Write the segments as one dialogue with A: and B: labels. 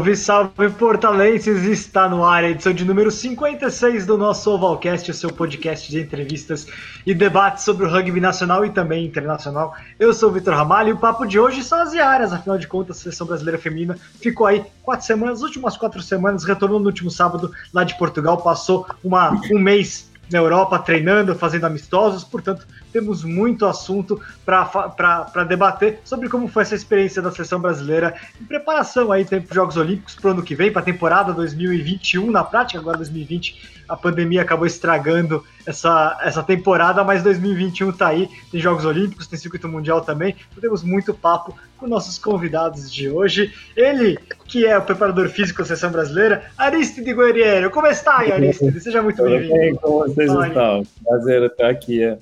A: Salve, salve portalenses! Está no ar a edição de número 56 do nosso Ovalcast, o seu podcast de entrevistas e debates sobre o rugby nacional e também internacional. Eu sou o Vitor Ramalho e o papo de hoje são as Iaras, afinal de contas, a seleção brasileira feminina ficou aí quatro semanas, as últimas quatro semanas, retornou no último sábado lá de Portugal, passou uma, um mês na Europa treinando, fazendo amistosos, portanto, temos muito assunto para debater sobre como foi essa experiência da seleção brasileira em preparação aí para os Jogos Olímpicos para o ano que vem, para a temporada 2021, na prática, agora 2020, a pandemia acabou estragando essa, essa temporada, mas 2021 está aí, tem Jogos Olímpicos, tem circuito mundial também, então temos muito papo com nossos convidados de hoje. Ele, que é o preparador físico da seleção brasileira, Aristide Guerreiro. Como está, Aristide? Seja muito bem-vindo.
B: Como vocês estão? Prazer estar aqui. É.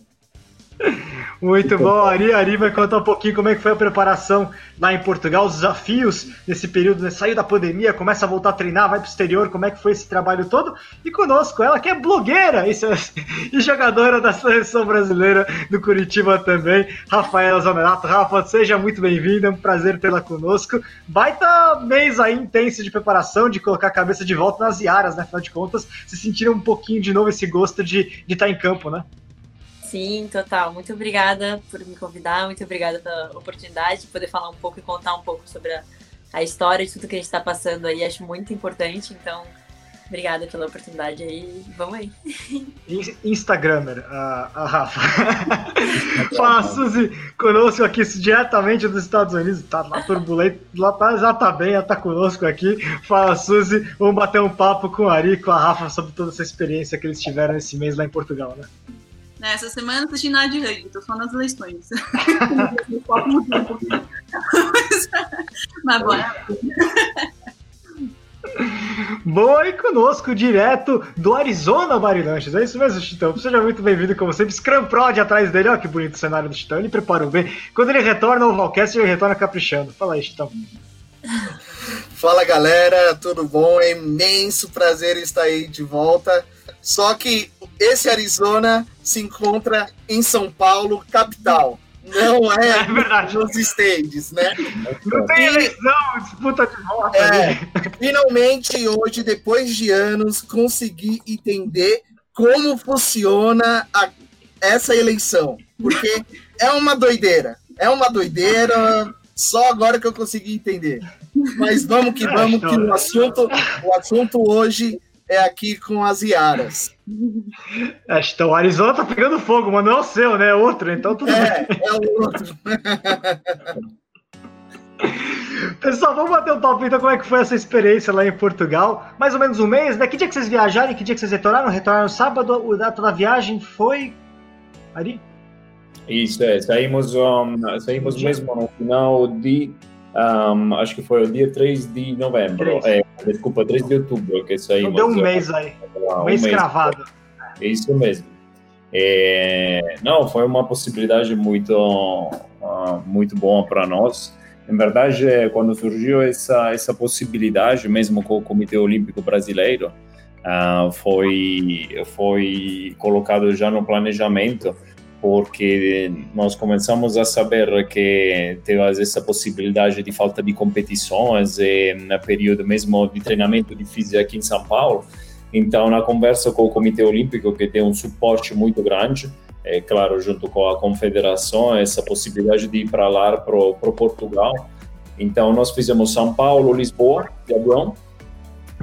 A: Muito bom, Ari. Ari vai contar um pouquinho como é que foi a preparação lá em Portugal, os desafios nesse período, né? saiu da pandemia, começa a voltar a treinar, vai para o exterior, como é que foi esse trabalho todo. E conosco, ela que é blogueira e, e jogadora da seleção brasileira do Curitiba também, Rafaela Zanerato. Rafa, seja muito bem-vinda, é um prazer tê-la conosco. Baita mês aí intenso de preparação, de colocar a cabeça de volta nas Iaras, né? Afinal de contas, se sentiram um pouquinho de novo esse gosto de, de estar tá em campo, né?
C: Sim, total. Muito obrigada por me convidar, muito obrigada pela oportunidade de poder falar um pouco e contar um pouco sobre a, a história de tudo que a gente está passando aí. Acho muito importante, então obrigada pela oportunidade aí. Vamos aí.
A: Instagramer, a, a Rafa. Fala, Suzy, conosco aqui diretamente dos Estados Unidos. Tá lá turbulento, lá tá, já tá bem, ela tá conosco aqui. Fala, Suzy, vamos bater um papo com o Ari e com a Rafa sobre toda essa experiência que eles tiveram esse mês lá em Portugal, né?
D: Né, essa semana não assisti nada de rugby, tô só nas eleições. Mas bora.
A: Boa e conosco, direto do Arizona Marilanches. É isso mesmo, Chitão. Seja muito bem-vindo, como sempre. Scrum Prod atrás dele, olha que bonito o cenário do Chitão. Ele preparou bem. Quando ele retorna ao Valcast, ele retorna caprichando. Fala aí, Chitão.
E: Fala galera, tudo bom? É imenso prazer estar aí de volta. Só que esse Arizona se encontra em São Paulo, capital. Não é, é verdade. nos stands, né?
A: Não tem eleição, disputa de voto.
E: É, finalmente, hoje, depois de anos, consegui entender como funciona a, essa eleição. Porque é uma doideira. É uma doideira. Só agora que eu consegui entender. Mas vamos que vamos, que o assunto, o assunto hoje é aqui com as Iaras.
A: É, então, o Arizona tá pegando fogo, mas não é o seu, né? É outro, então tudo
E: é, bem. É o outro.
A: Pessoal, vamos bater um papo então como é que foi essa experiência lá em Portugal. Mais ou menos um mês, né? Que dia que vocês viajaram e que dia que vocês retornaram? Retornaram sábado, o data da viagem foi. Ari?
B: Isso, é. Saímos, um, saímos mesmo no final de um, acho que foi o dia 3 de novembro. É, desculpa, 3 de outubro que saímos.
A: Então deu um mês aí. Um, um mês, mês cravado.
B: É isso mesmo. É, não, foi uma possibilidade muito, uh, muito boa para nós. Em verdade, quando surgiu essa, essa possibilidade, mesmo com o Comitê Olímpico Brasileiro, uh, foi, foi colocado já no planejamento porque nós começamos a saber que teve essa possibilidade de falta de competições e no período mesmo de treinamento de física aqui em São Paulo. Então, na conversa com o Comitê Olímpico, que tem um suporte muito grande, é claro, junto com a confederação, essa possibilidade de ir para lá, para Portugal. Então, nós fizemos São Paulo, Lisboa, de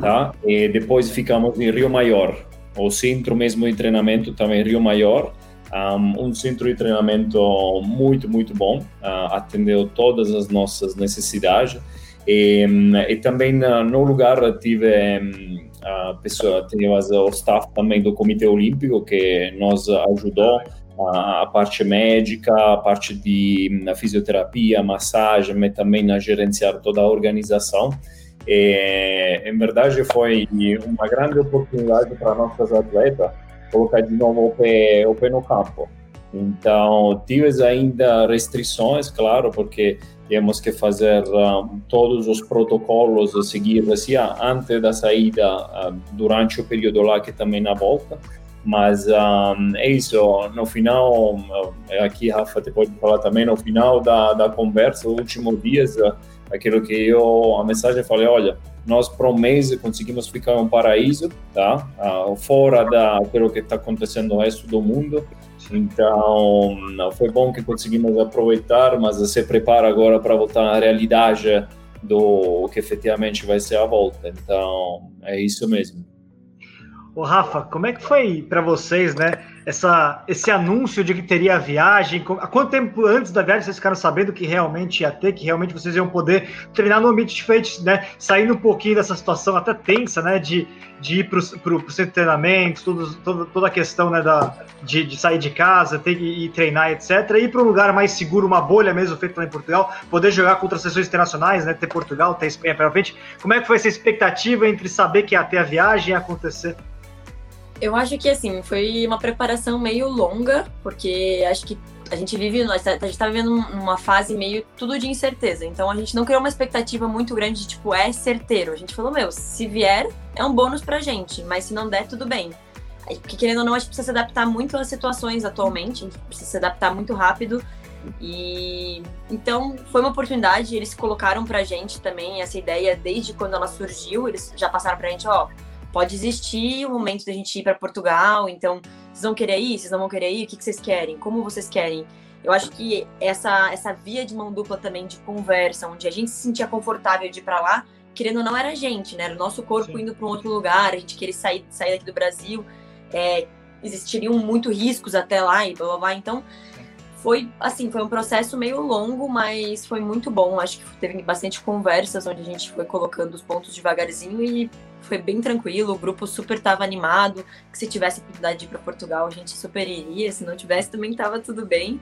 B: tá? E depois ficamos em Rio Maior. O centro mesmo de treinamento também Rio Maior um, um centro de treinamento muito, muito bom, uh, atendeu todas as nossas necessidades. E, e também uh, no lugar tive um, a pessoa, tínhamos o staff também do Comitê Olímpico que nos ajudou a, a parte médica, a parte de a fisioterapia, massagem, mas também na gerenciar toda a organização. E, em verdade, foi uma grande oportunidade para nossas atletas colocar de novo o pé, o pé no campo. Então, tive ainda restrições, claro, porque temos que fazer todos os protocolos a seguir, assim, antes da saída, uh, durante o período lá que também na volta. Mas um, é isso, no final, aqui Rafa te pode falar também, no final da, da conversa, os últimos dias, aquilo que eu, a mensagem eu falei, olha, nós por um mês conseguimos ficar em um paraíso, tá? Uh, fora daquilo que está acontecendo no resto do mundo. Então, foi bom que conseguimos aproveitar, mas se prepara agora para voltar à realidade do que efetivamente vai ser a volta. Então, é isso mesmo.
A: Ô Rafa, como é que foi para vocês, né? Essa, esse anúncio de que teria a viagem. Há quanto tempo antes da viagem vocês ficaram sabendo que realmente ia ter, que realmente vocês iam poder treinar no ambiente diferente, né? Saindo um pouquinho dessa situação até tensa, né? De, de ir para o centro de treinamento, tudo, toda, toda a questão né, da, de, de sair de casa, ter ir treinar, etc. E ir para um lugar mais seguro, uma bolha mesmo feita lá em Portugal, poder jogar contra sessões internacionais, né? Ter Portugal, ter Espanha pela frente. Como é que foi essa expectativa entre saber que ia ter a viagem e acontecer?
C: Eu acho que assim, foi uma preparação meio longa, porque acho que a gente vive, a gente está vivendo uma fase meio tudo de incerteza. Então a gente não criou uma expectativa muito grande de tipo, é certeiro. A gente falou, meu, se vier, é um bônus pra gente, mas se não der, tudo bem. Porque querendo ou não, a gente precisa se adaptar muito às situações atualmente, a gente precisa se adaptar muito rápido. E então foi uma oportunidade, eles colocaram pra gente também essa ideia desde quando ela surgiu, eles já passaram pra gente, ó, pode existir o momento da gente ir para Portugal, então vocês vão querer ir, vocês não vão querer ir, o que, que vocês querem, como vocês querem. Eu acho que essa, essa via de mão dupla também de conversa, onde a gente se sentia confortável de ir para lá, querendo ou não era a gente, né? Era o nosso corpo Sim. indo para um outro lugar, a gente queria sair, sair daqui do Brasil, é, existiriam muito riscos até lá e blá blá blá. Então, foi assim, foi um processo meio longo, mas foi muito bom. Acho que teve bastante conversas onde a gente foi colocando os pontos devagarzinho e foi bem tranquilo, o grupo super tava animado, que se tivesse oportunidade de ir para Portugal, a gente super iria, se não tivesse também tava tudo bem.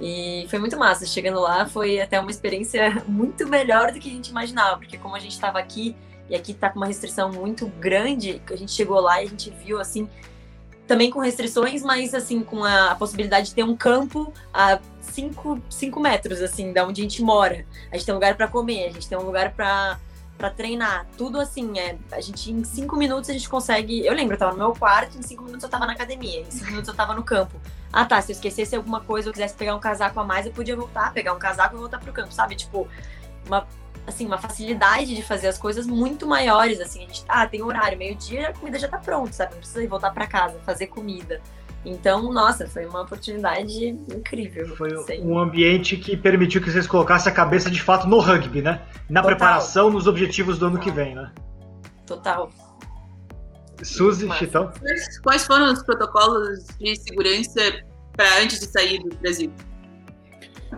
C: E foi muito massa. Chegando lá foi até uma experiência muito melhor do que a gente imaginava, porque como a gente estava aqui e aqui tá com uma restrição muito grande, a gente chegou lá e a gente viu assim também com restrições, mas assim, com a, possibilidade de ter um campo a 5 metros, assim, da onde a gente mora. A gente tem um lugar para comer, a gente tem um lugar para para treinar. Tudo assim, é, a gente em cinco minutos a gente consegue. Eu lembro, eu tava no meu quarto, em cinco minutos eu tava na academia, em cinco minutos eu tava no campo. Ah tá, se eu esquecesse alguma coisa, eu quisesse pegar um casaco a mais, eu podia voltar, pegar um casaco e voltar pro campo, sabe? Tipo, uma, assim, uma facilidade de fazer as coisas muito maiores, assim, a gente, ah, tem horário, meio-dia, a comida já tá pronta, sabe? Não precisa ir voltar para casa, fazer comida. Então, nossa, foi uma oportunidade incrível.
A: Foi um ambiente que permitiu que vocês colocassem a cabeça de fato no rugby, né? Na Total. preparação, nos objetivos do ano que vem, né?
C: Total.
A: Suzy, Chitão?
D: Quais foram os protocolos de segurança para antes de sair do Brasil?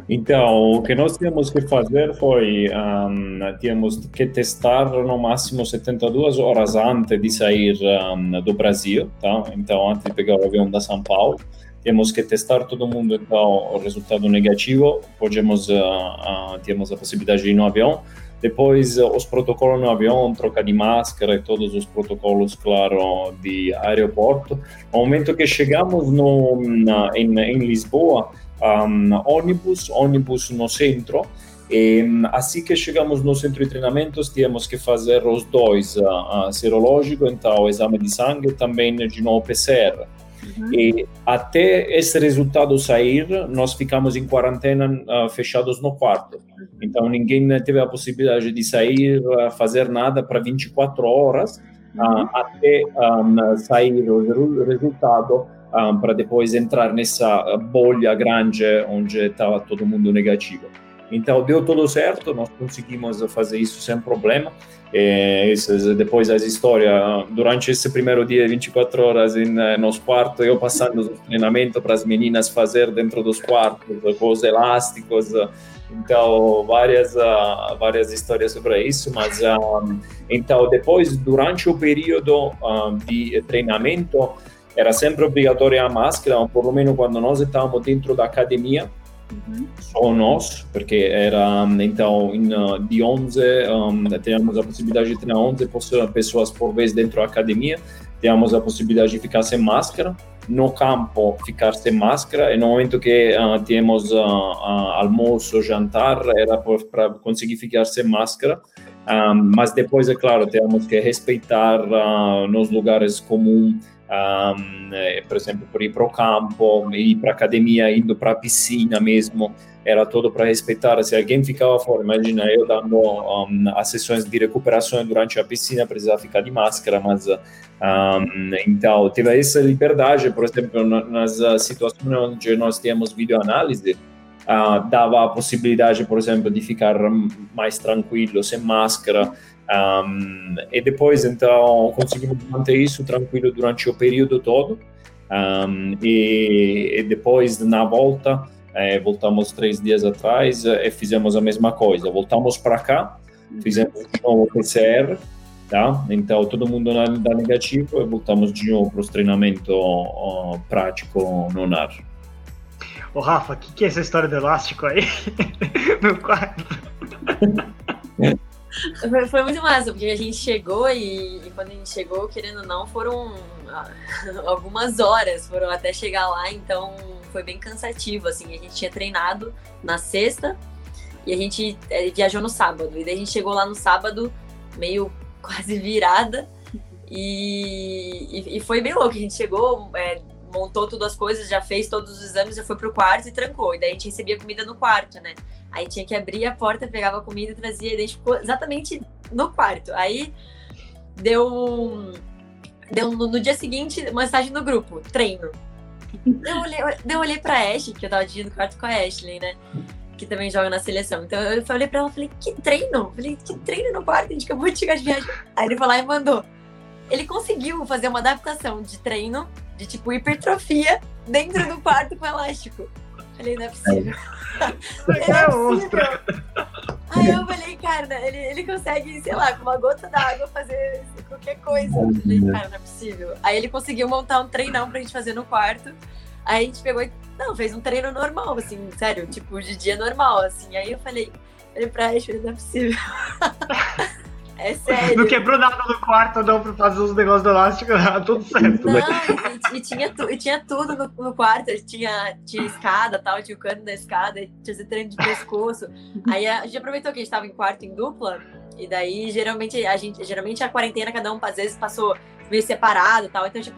B: Então, o que nós tínhamos que fazer foi, um, tínhamos que testar no máximo 72 horas antes de sair um, do Brasil, tá? Então, antes de pegar o avião da São Paulo, temos que testar todo mundo, então, o resultado negativo, podemos, uh, uh, temos a possibilidade de ir no avião, depois, uh, os protocolos no avião, troca de máscara e todos os protocolos, claro, de aeroporto. No momento que chegamos no, na, em, em Lisboa, um, ônibus, ônibus no centro. E assim que chegamos no centro de treinamentos, tínhamos que fazer os dois, uh, serológico, então exame de sangue, também de novo PCR. Uhum. E até esse resultado sair, nós ficamos em quarentena uh, fechados no quarto. Então ninguém teve a possibilidade de sair, uh, fazer nada para 24 horas, uh, até um, sair o resultado um, para depois entrar nessa bolha grande onde estava todo mundo negativo. Então deu tudo certo, nós conseguimos fazer isso sem problema. E depois as histórias, durante esse primeiro dia, 24 horas em, nos quartos, eu passando o treinamento para as meninas fazer dentro dos quartos, com os elásticos. Então, várias, várias histórias sobre isso, mas então depois, durante o período de treinamento, era sempre obrigatória a máscara, pelo menos quando nós estávamos dentro da academia, uhum. só nós, porque era então in, de 11, um, tínhamos a possibilidade de ter 11 pessoas por vez dentro da academia, tínhamos a possibilidade de ficar sem máscara, no campo ficar sem máscara, e no momento que uh, tínhamos uh, uh, almoço, jantar, era para conseguir ficar sem máscara, um, mas depois, é claro, temos que respeitar nos lugares comuns um, por exemplo, por ir para o campo, ir para academia, indo para a piscina mesmo, era todo para respeitar. Se alguém ficava fora, imagina eu dando um, as sessões de recuperação durante a piscina, precisava ficar de máscara, mas um, então teve essa liberdade, por exemplo, nas situações onde nós temos videoanálise, uh, dava a possibilidade, por exemplo, de ficar mais tranquilo, sem máscara. Um, e depois, então, conseguimos manter isso tranquilo durante o período todo. Um, e, e, depois, na volta, é, voltamos três dias atrás e fizemos a mesma coisa. Voltamos para cá, fizemos de novo o PCR, tá? Então, todo mundo dá negativo e voltamos de novo para os treinamentos uh, prático no ar.
A: Ô, Rafa, o que, que é essa história do elástico aí no quarto?
C: Foi, foi, muito massa, porque a gente chegou e, e, quando a gente chegou, querendo ou não, foram ah, algumas horas, foram até chegar lá, então foi bem cansativo, assim, a gente tinha treinado na sexta e a gente é, viajou no sábado, e daí a gente chegou lá no sábado meio quase virada. E, e, e foi bem louco, a gente chegou, é, montou todas as coisas, já fez todos os exames, já foi pro quarto e trancou, e daí a gente recebia comida no quarto, né? Aí tinha que abrir a porta, pegava a comida e trazia, e daí ficou exatamente no quarto. Aí deu. Deu no, no dia seguinte, mensagem no grupo, treino. Eu olhei, eu olhei pra Ashley, que eu tava dividindo o quarto com a Ashley, né? Que também joga na seleção. Então eu falei pra ela, falei, que treino? Eu falei, que treino no quarto? A gente acabou de chegar de viagem. Aí ele falou e mandou. Ele conseguiu fazer uma adaptação de treino, de tipo hipertrofia, dentro do quarto com elástico. Falei, não é possível. é possível. Aí eu falei, cara, ele, ele consegue, sei lá, com uma gota d'água fazer qualquer coisa. Eu falei, cara, não é possível. Aí ele conseguiu montar um treinão pra gente fazer no quarto. Aí a gente pegou e, não, fez um treino normal, assim, sério, tipo, de dia normal, assim. Aí eu falei, ele pra ele, não é possível. É sério.
A: Não quebrou nada no quarto, não, pra fazer os negócios do elástico, tudo certo.
C: Não, e, e, tinha, tu, e tinha tudo no, no, quarto, tinha, tinha escada tal, tinha o cano da escada, tinha esse treino de pescoço. Aí a gente aproveitou que a gente tava em quarto em dupla, e daí geralmente a gente, geralmente a quarentena, cada um às vezes passou meio separado tal. Então a gente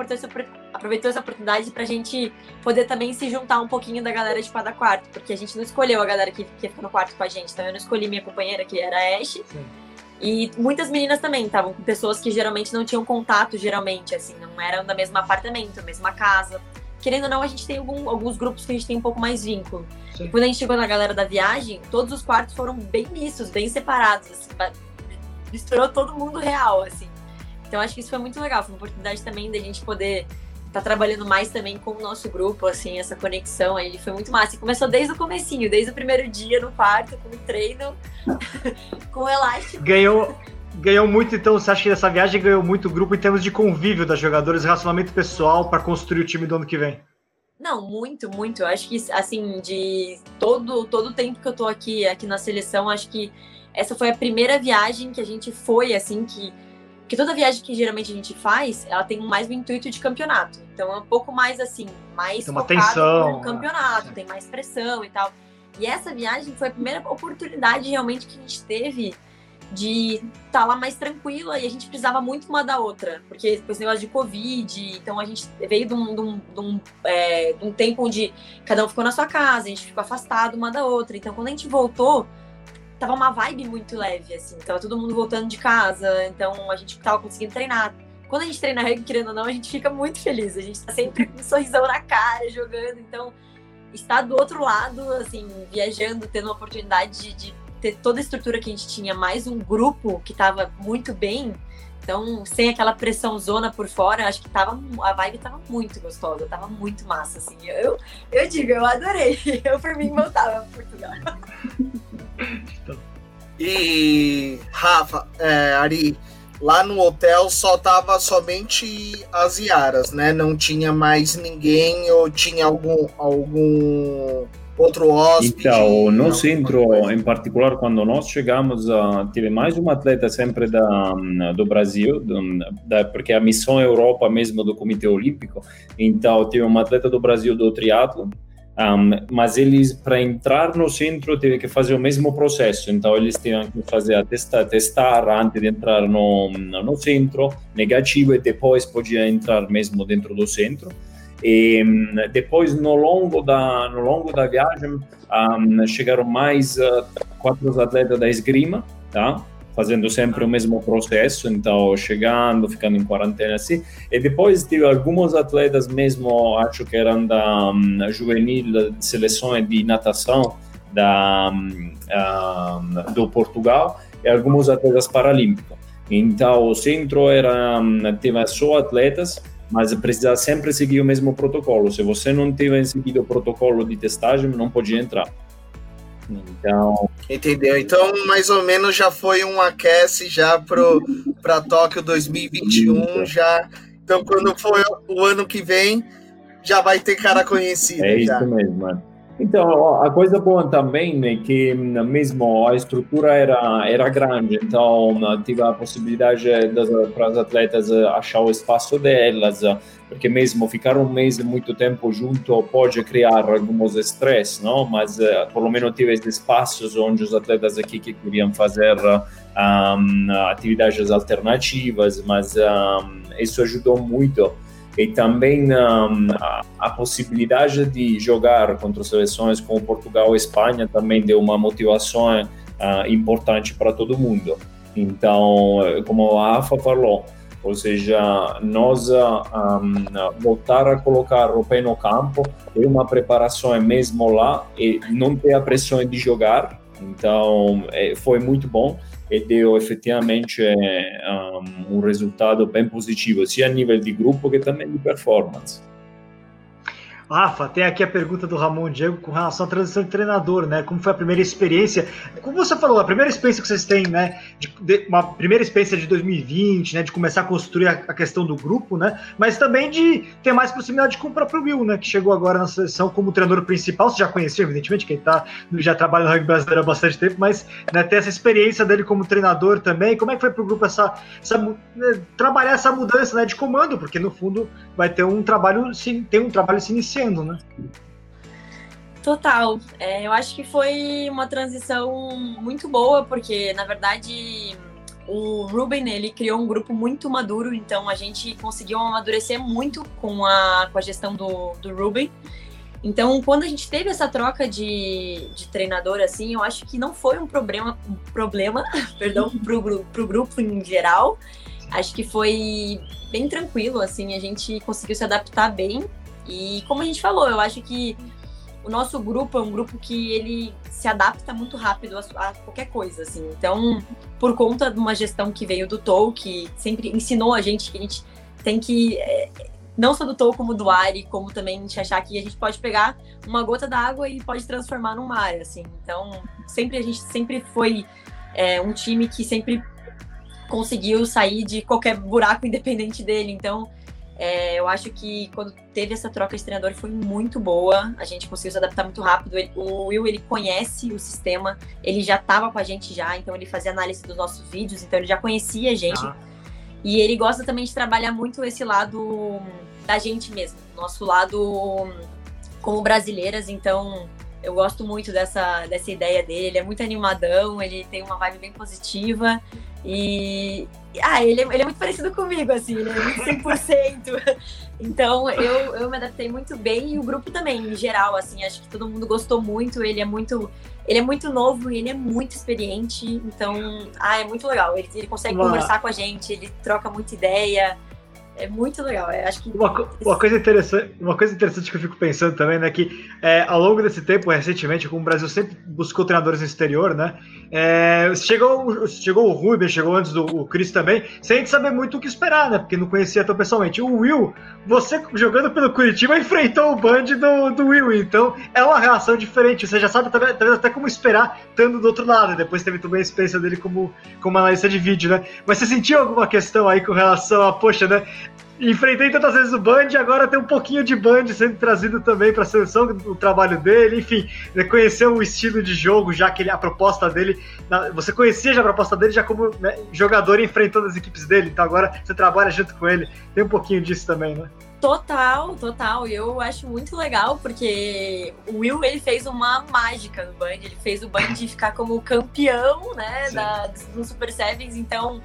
C: aproveitou essa oportunidade pra gente poder também se juntar um pouquinho da galera de cada quarto, porque a gente não escolheu a galera que, que fica no quarto com a gente. Então eu não escolhi minha companheira, que era a Ash. Sim. E muitas meninas também estavam com pessoas que geralmente não tinham contato, geralmente, assim, não eram da mesma apartamento, mesma casa. Querendo ou não, a gente tem algum, alguns grupos que a gente tem um pouco mais vínculo. Sim. E quando a gente chegou na galera da viagem, todos os quartos foram bem mistos, bem separados, assim, misturou todo mundo real, assim. Então acho que isso foi muito legal, foi uma oportunidade também da gente poder tá trabalhando mais também com o nosso grupo, assim, essa conexão aí foi muito massa. E começou desde o comecinho, desde o primeiro dia no quarto, com o treino, com o elástico.
A: Ganhou, ganhou muito, então, você acha que essa viagem ganhou muito grupo em termos de convívio das jogadoras, relacionamento pessoal para construir o time do ano que vem?
C: Não, muito, muito. Eu acho que, assim, de todo, todo o tempo que eu tô aqui, aqui na seleção, acho que essa foi a primeira viagem que a gente foi, assim, que porque toda viagem que geralmente a gente faz, ela tem mais o intuito de campeonato. Então é um pouco mais assim, mais
A: tem uma tensão,
C: no campeonato, né? tem mais pressão e tal. E essa viagem foi a primeira oportunidade realmente que a gente teve de estar tá lá mais tranquila e a gente precisava muito uma da outra, porque esse negócio de Covid, então a gente veio de um, de um, de um, é, de um tempo onde cada um ficou na sua casa, a gente ficou afastado uma da outra. Então quando a gente voltou, tava uma vibe muito leve, assim. Tava todo mundo voltando de casa, então a gente tava conseguindo treinar. Quando a gente treina rugby, querendo ou não, a gente fica muito feliz. A gente tá sempre com um sorrisão na cara, jogando. Então, estar do outro lado, assim, viajando, tendo a oportunidade de, de ter toda a estrutura que a gente tinha, mais um grupo que tava muito bem. Então, sem aquela pressão zona por fora, acho que tava, a vibe tava muito gostosa, tava muito massa, assim. Eu, eu digo, eu adorei. Eu, por mim, voltava para Portugal.
E: E Rafa, é, Ari, lá no hotel só tava somente as Iaras, né? Não tinha mais ninguém ou tinha algum algum outro hóspede?
B: Então, no centro, em particular, quando nós chegamos, uh, teve mais um atleta sempre da, do Brasil, do, da, porque a missão Europa mesmo do Comitê Olímpico, então teve um atleta do Brasil do triatlo, Um, mas eles, para entrar no centro, teve que fazer o mesmo processo. Então, eles tinham que fazer a testar, testar antes de entrar no, no centro, negativo, e depois podia entrar mesmo dentro do centro. E depois, no longo da, no longo da viagem, um, chegaram mais uh, quatro atletas da esgrima, tá? fazendo sempre o mesmo processo, então chegando, ficando em quarentena assim. E depois tive alguns atletas mesmo, acho que eram da um, juvenil seleções de natação da um, um, do Portugal e alguns atletas paralímpicos. Então o centro era teve só atletas, mas precisava sempre seguir o mesmo protocolo. Se você não tiver seguido o protocolo de testagem, não podia entrar.
E: Então. Entendeu? Então, mais ou menos já foi um aquece já para Tóquio 2021. Já. Então, quando for o ano que vem, já vai ter cara conhecida.
B: É
E: já.
B: isso mesmo, mano. Então, a coisa boa também é que mesmo a estrutura era, era grande, então tive a possibilidade para as atletas achar o espaço delas, porque mesmo ficar um mês muito tempo junto pode criar alguns estresse, não? Mas pelo menos tive espaços onde os atletas aqui que queriam fazer um, atividades alternativas, mas um, isso ajudou muito e também um, a, a, possibilidade de jogar contra seleções como Portugal e Espanha também deu uma motivação uh, importante para todo mundo. Então, como a AFA falou, ou seja, nós um, voltar a colocar o pé no campo é uma preparação mesmo lá e não ter a pressão de jogar. Então, é, foi muito bom e deu efetivamente um, um resultado bem positivo, sia a nível de grupo que também de performance.
A: Rafa, tem aqui a pergunta do Ramon Diego com relação à transição de treinador, né? Como foi a primeira experiência? Como você falou, a primeira experiência que vocês têm, né? De, de, uma primeira experiência de 2020, né? De começar a construir a, a, questão do grupo, né? Mas também de ter mais proximidade com o próprio Will, né? Que chegou agora na seleção como treinador principal. Você já conhecia, evidentemente, que ele tá, já trabalha no rugby brasileiro há bastante tempo, mas né, ter essa experiência dele como treinador também. Como é que foi para o grupo essa, essa né, trabalhar essa mudança né, de comando? Porque no fundo vai ter um trabalho, tem um trabalho se iniciando acontecendo, né?
C: Total. É, eu acho que foi uma transição muito boa, porque na verdade o Ruben ele criou um grupo muito maduro, então a gente conseguiu amadurecer muito com a, com a gestão do, do Ruben. Então, quando a gente teve essa troca de, de treinador, assim, eu acho que não foi um problema, um problema, perdão, pro, pro grupo em geral. Acho que foi bem tranquilo, assim, a gente conseguiu se adaptar bem e como a gente falou, eu acho que o nosso grupo é um grupo que ele se adapta muito rápido a, a, qualquer coisa, assim. Então, por conta de uma gestão que veio do Tou, que sempre ensinou a gente que a gente tem que é, não só do Tou como do Ari, como também gente achar que a gente pode pegar uma gota d'água e pode transformar num mar, assim. Então, sempre a gente sempre foi é, um time que sempre conseguiu sair de qualquer buraco independente dele. Então, é, eu acho que quando teve essa troca de treinador foi muito boa. A gente conseguiu se adaptar muito rápido. Ele, o Will ele conhece o sistema, ele já estava com a gente já, então ele fazia análise dos nossos vídeos, então ele já conhecia a gente. Ah. E ele gosta também de trabalhar muito esse lado da gente mesmo, nosso lado como brasileiras. Então eu gosto muito dessa, dessa ideia dele. Ele é muito animadão, ele tem uma vibe bem positiva. E. Ah, ele é, ele é muito parecido comigo, assim, ele é muito 100%. então, eu, eu me adaptei muito bem e o grupo também, em geral, assim, acho que todo mundo gostou muito. Ele é muito. Ele é muito novo e ele é muito experiente. Então, ah, é muito legal. Ele, ele consegue conversar com a gente, ele troca muita ideia. É muito legal. Eu acho que
A: uma, uma, coisa interessante, uma coisa interessante que eu fico pensando também, né, que é, ao longo desse tempo, recentemente, como o Brasil sempre buscou treinadores no exterior, né, é, chegou, chegou o Ruben, chegou antes do Chris também, sem saber muito o que esperar, né, porque não conhecia tão pessoalmente. O Will, você jogando pelo Curitiba, enfrentou o Band do, do Will, então é uma reação diferente. Você já sabe até, até como esperar, estando do outro lado. Depois teve também a experiência dele como, como analista de vídeo, né. Mas você sentiu alguma questão aí com relação a, poxa, né, enfrentei tantas vezes o Band, agora tem um pouquinho de Band sendo trazido também para a seleção, o trabalho dele, enfim, né, conhecer o estilo de jogo, já que ele, a proposta dele, você conhecia já a proposta dele já como né, jogador enfrentando as equipes dele, então agora você trabalha junto com ele, tem um pouquinho disso também, né?
C: Total, total. E eu acho muito legal porque o Will ele fez uma mágica no Band. Ele fez o Band ficar como campeão, né, da, do Super Sevens. Então,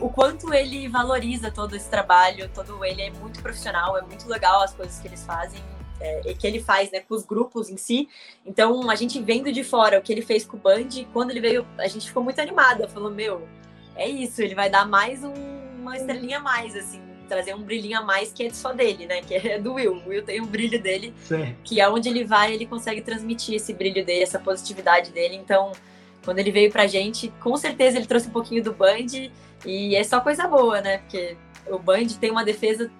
C: o quanto ele valoriza todo esse trabalho, todo ele é muito profissional, é muito legal as coisas que eles fazem. É, que ele faz né, com os grupos em si. Então, a gente vendo de fora o que ele fez com o Band, quando ele veio, a gente ficou muito animada. Falou, meu, é isso, ele vai dar mais um, uma estrelinha a mais, assim, trazer um brilhinho a mais que é só dele, né? Que é do Will. O Will tem um brilho dele, Sim. que é onde ele vai, ele consegue transmitir esse brilho dele, essa positividade dele. Então, quando ele veio pra gente, com certeza ele trouxe um pouquinho do Band e é só coisa boa, né? Porque o Band tem uma defesa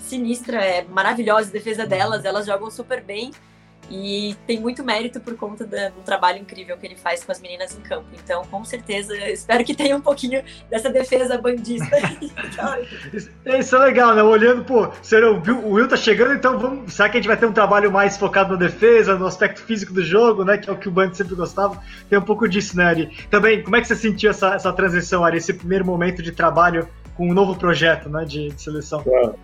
C: sinistra, é maravilhosa a defesa delas, elas jogam super bem. E tem muito mérito por conta do trabalho incrível que ele faz com as meninas em campo. Então, com certeza, espero que tenha um pouquinho dessa defesa bandista.
A: Isso é legal, né? Olhando, pô, o Will tá chegando, então vamos. Será que a gente vai ter um trabalho mais focado na defesa, no aspecto físico do jogo, né? Que é o que o Band sempre gostava. Tem um pouco disso, né, Ari? Também, como é que você sentiu essa, essa transição, Ari? Esse primeiro momento de trabalho com um novo projeto, né? De, de seleção?
B: Claro.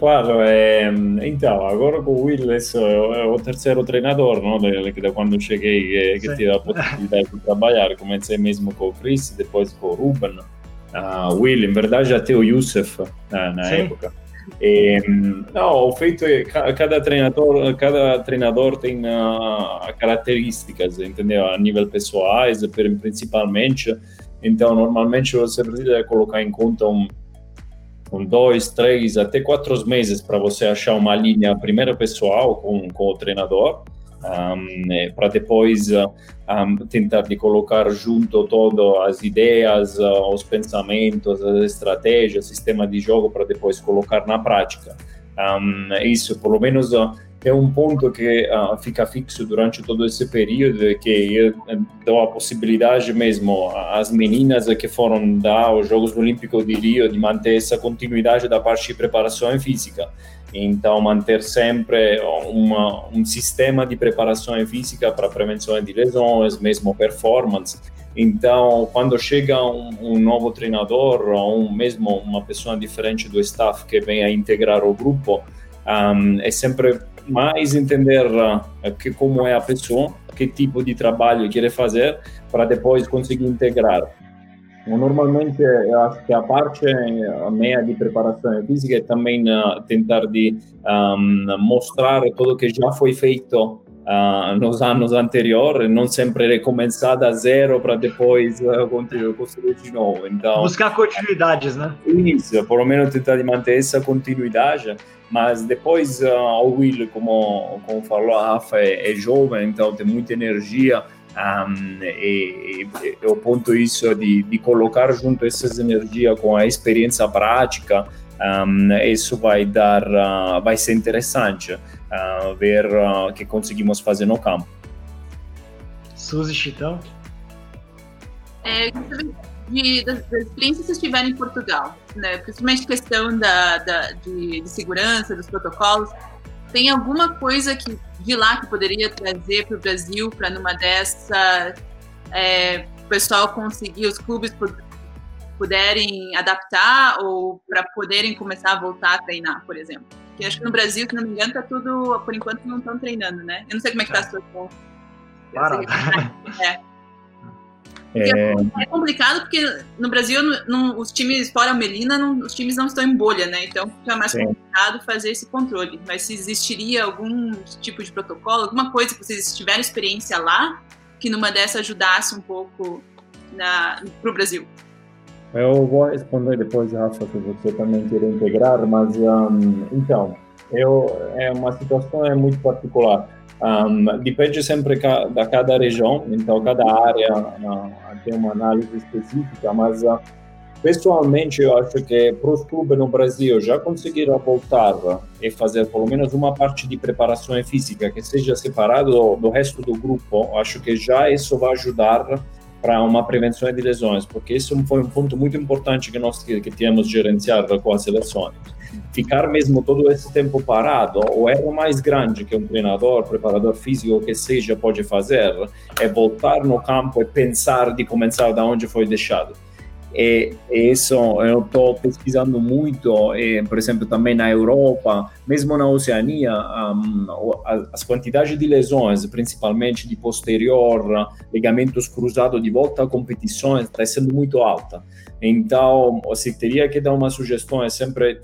B: Claro, é, então, agora com o Will é o terceiro treinador, não? De, de quando cheguei, que, que tive a possibilidade de trabalhar. Comecei mesmo com o Chris, depois com o Ruben, uh, Will, em verdade até o Youssef uh, na Sim. época. E, não, o feito é cada treinador, cada treinador tem uh, características, entendeu? A nível pessoais, principalmente. Então, normalmente você precisa colocar em conta um com dois, três, até quatro meses para você achar uma linha primeiro pessoal com, com o treinador, um, é, para depois um, tentar de colocar junto todas as ideias, uh, os pensamentos, as estratégias, sistema de jogo para depois colocar na prática. Um, isso, pelo menos, uh, é um ponto que uh, fica fixo durante todo esse período, que eu dou a possibilidade mesmo às meninas que foram dar os Jogos Olímpicos de Rio de manter essa continuidade da parte de preparação física. Então, manter sempre uma, um sistema de preparação física para prevenção de lesões, mesmo performance. Então, quando chega um, um novo treinador ou um, mesmo uma pessoa diferente do staff que vem a integrar o grupo, um, é sempre mais entender uh, que, como é a pessoa, que tipo de trabalho quer fazer, para depois conseguir integrar. Normalmente, eu acho que a parte a meia de preparação física é também uh, tentar de um, mostrar tudo que já foi feito uh, nos anos anteriores, não sempre recomeçar da zero para depois uh, construir de novo. Então,
A: Buscar continuidades, né?
B: Isso, pelo menos tentar de manter essa continuidade, mas depois uh, o Will, como, como falou a Rafa, é, é jovem, então tem muita energia, um, e, e, eu ponto isso de, de colocar junto essas energias com a experiência prática, um, isso vai dar, uh, vai ser interessante uh, ver o uh, que conseguimos fazer no campo.
A: Suzy Chitão?
D: É, de, das, das experiências que vocês tiveram em Portugal, né? principalmente questão da, da de, de segurança, dos protocolos, tem alguma coisa que de lá que poderia trazer para o Brasil para numa dessa é, o pessoal conseguir os clubes puderem adaptar ou para poderem começar a voltar a treinar, por exemplo? Porque acho que no Brasil, se não me engano, tá tudo, por enquanto, não estão treinando, né? Eu não sei como é que tá a situação.
A: Parado.
D: É. É... é... complicado porque no Brasil os times fora a Melina, não, os times não estão em bolha, né? Então fica mais Sim. complicado fazer esse controle. Mas se existiria algum tipo de protocolo, alguma coisa que vocês tiveram experiência lá, que numa dessa ajudasse um pouco para o Brasil?
B: Eu vou responder depois, Rafa, se você também quer integrar, mas um, então, eu, é uma situação é muito particular. Um, depende sempre ca, da cada região, então cada área uh, tem uma análise específica, mas uh, pessoalmente eu acho que para os clubes no Brasil já conseguiram voltar e fazer pelo menos uma parte de preparação física que seja separado do, do resto do grupo, acho que já isso vai ajudar para uma prevenção de lesões, porque isso foi um ponto muito importante que nós que, que tínhamos gerenciado com a seleção. Ficar mesmo todo esse tempo parado, o erro mais grande que um treinador, preparador físico, que seja, pode fazer é voltar no campo e pensar de começar da onde foi deixado. E, isso eu estou pesquisando muito, e, por exemplo, também na Europa, mesmo na Oceania, um, as quantidades de lesões, principalmente de posterior, ligamentos cruzados de volta à competição, está sendo muito alta. Então, se teria que dar uma sugestão, é sempre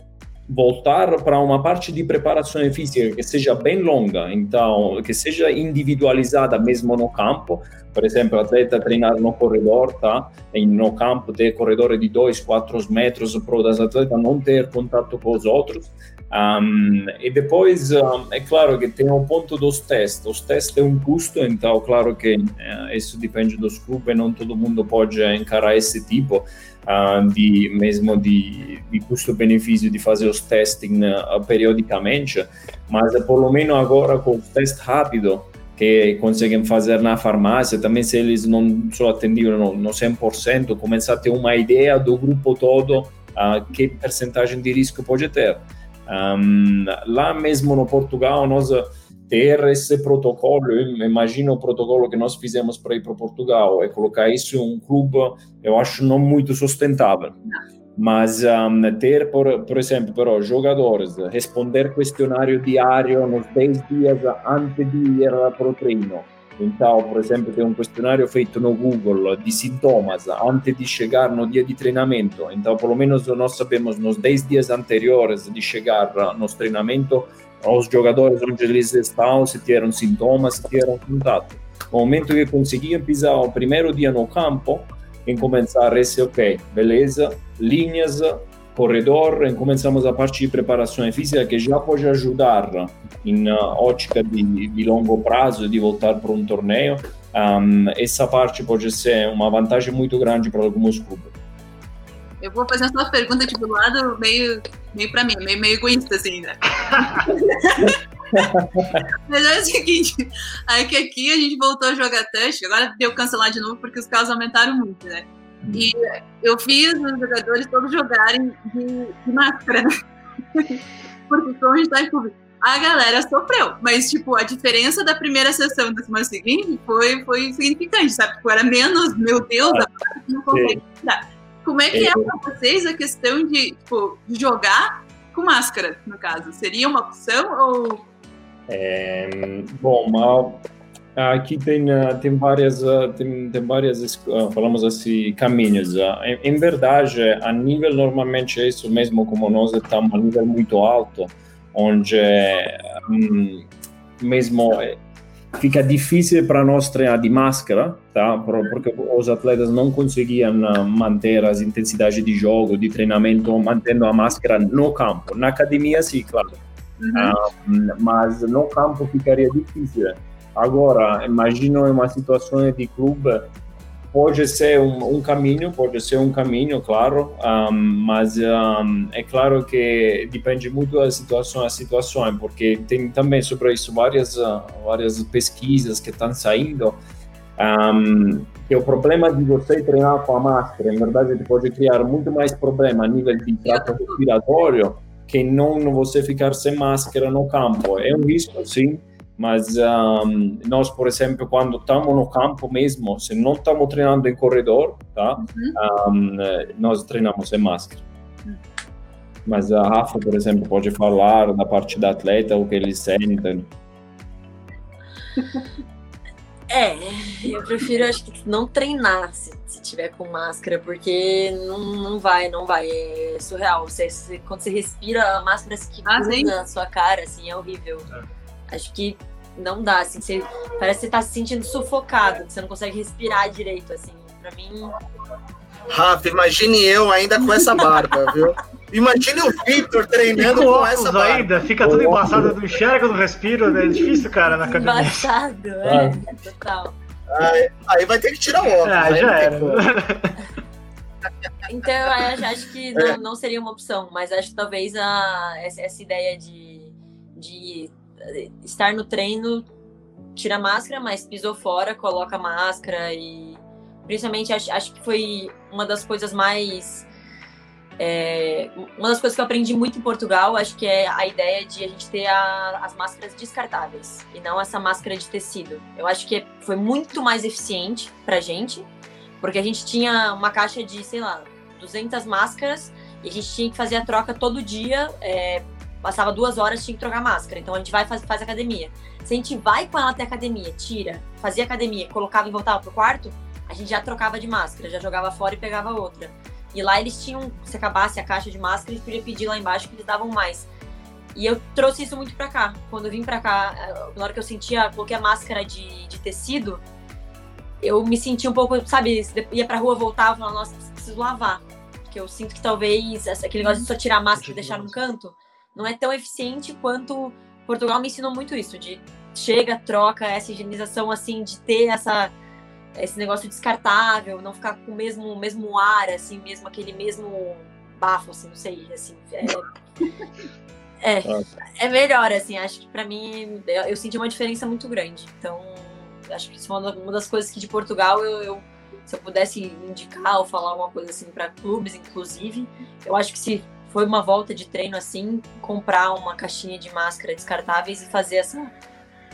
B: voltar para uma parte de preparação física que seja bem longa, então que seja individualizada mesmo no campo. Por exemplo, atleta treinar no corredor, tá? E no campo ter corredores de 2, 4 metros para o atleta não ter contato com os outros. Um, e depois, um, é claro que tem o ponto dos testes. Os testes têm um custo, então, claro que uh, isso depende dos clubes, não todo mundo pode encarar esse tipo uh, de mesmo de, de custo-benefício de fazer os testing uh, periodicamente, mas é por lo menos agora com o teste rápido que conseguem fazer na farmácia, também se eles não só atendiam no, no 100%, começar a ter uma ideia do grupo todo, uh, que percentagem de risco pode ter. Um, lá mesmo no Portugal, nós ter esse protocolo, eu imagino o protocolo que nós fizemos para ir para Portugal e colocar isso em um clube, eu acho não muito sustentável. Mas um, ter, por, por exemplo, però, jogadores, responder questionário diário nos 10 dias antes de ir para o treino. Então, por exemplo, tem um questionário feito no Google de sintomas antes de chegar no dia de treinamento. Então, pelo menos nós sabemos nos 10 dias anteriores de chegar no treinamento aos jogadores onde eles estão, se tiveram sintomas, se tiveram contato. No momento que conseguiam pisar o primeiro dia no campo, em começar esse, ok, beleza, linhas, corredor, e começamos a parte de preparação física que já pode ajudar em ótica de, de longo prazo de voltar para um torneio. Um, essa parte pode ser uma vantagem muito grande para alguns clubes.
D: Eu vou fazer uma pergunta tipo, do lado meio, meio pra mim, meio, meio egoísta, assim, né? Mas é o seguinte, é que aqui a gente voltou a jogar touch, agora deu cancelar de novo porque os casos aumentaram muito, né? E eu fiz os jogadores todos jogarem de, de máscara, né? porque como a gente tá em público, a galera sofreu, mas, tipo, a diferença da primeira sessão da semana seguinte foi, foi significante, sabe? Tipo, era menos, meu Deus, a não consegue. Como é que é para vocês a questão de, tipo, jogar com máscara, no caso? Seria uma opção ou...
B: É, bom, aqui tem tem várias tem, tem várias falamos assim caminhos em, verdade a nível normalmente é isso mesmo como nós estamos a nível muito alto onde hum, mesmo fica difícil para nós treinar de máscara, tá? Porque os atletas não conseguiam ah, manter as intensidades de jogo, de treinamento, mantendo a máscara no campo. Na academia, sim, claro. Uhum. Uh, mas no campo ficaria difícil. Agora, imagino uma situação de clube pode ser um, um, caminho, pode ser um caminho, claro, um, mas um, é claro que depende muito da situação a situação, porque tem também sobre isso várias várias pesquisas que estão saindo. Que o problema de você treinar com a máscara, em verdade, pode criar muito mais problema a nível de trato respiratório que não você ficar sem máscara no campo. É um risco, sim, mas um, nós, por exemplo, quando estamos no campo mesmo, se não estamos treinando em corredor, tá? Uhum. Um, nós treinamos sem máscara. Uhum. Mas a Rafa, por exemplo, pode falar da parte da atleta, o que eles sentem.
C: É, eu prefiro acho que não treinar se, se tiver com máscara, porque não, não vai, não vai. É surreal. Você, você quando você respira, a máscara se ah, na sua cara, assim, é horrível. É. Acho que não dá, assim, você, parece que você tá se sentindo sufocado, que você não consegue respirar direito, assim. Pra mim.
E: Rafa, imagine eu ainda com essa barba, viu? Imagine o Victor treinando com, com essa barba.
A: ainda, fica tudo embaçado, não enxerga, não respira, né? É difícil, cara, na academia.
C: Embaçado, é, total.
E: Aí, aí, vai ter que tirar o óculos.
A: Ah, já era.
C: Então, eu acho que não, não, seria uma opção, mas acho que talvez a, essa, essa ideia de, de estar no treino, tira a máscara, mas pisou fora, coloca a máscara e principalmente acho, acho que foi uma das coisas mais é, uma das coisas que eu aprendi muito em Portugal, acho que é a ideia de a gente ter a, as máscaras descartáveis e não essa máscara de tecido. Eu acho que foi muito mais eficiente pra gente, porque a gente tinha uma caixa de, sei lá, 200 máscaras e a gente tinha que fazer a troca todo dia. É, passava duas horas, tinha que trocar máscara. Então a gente vai faz, faz academia. Se a gente vai com ela até academia, tira, fazia academia, colocava e voltava pro quarto, a gente já trocava de máscara, já jogava fora e pegava outra. E lá eles tinham, se acabasse a caixa de máscara, a gente podia pedir lá embaixo que eles davam mais. E eu trouxe isso muito pra cá. Quando eu vim pra cá, eh, na hora que eu sentia, coloquei a máscara de, de tecido, eu me senti um pouco, sabe, ia pra rua, voltava, falava, nossa, preciso lavar. Porque eu sinto que talvez aquele negócio de só tirar a máscara e deixar num canto não é tão eficiente quanto Portugal me ensinou muito isso, de chega, troca, essa higienização, assim, de ter essa esse negócio descartável, não ficar com o mesmo, mesmo ar, assim, mesmo aquele mesmo bafo, assim, não sei, assim, é, é, é melhor, assim, acho que para mim, eu, eu, senti uma diferença muito grande, então, acho que isso é uma das coisas que de Portugal eu, eu se eu pudesse indicar ou falar alguma coisa assim para clubes, inclusive, eu acho que se foi uma volta de treino assim, comprar uma caixinha de máscara descartáveis e fazer essa,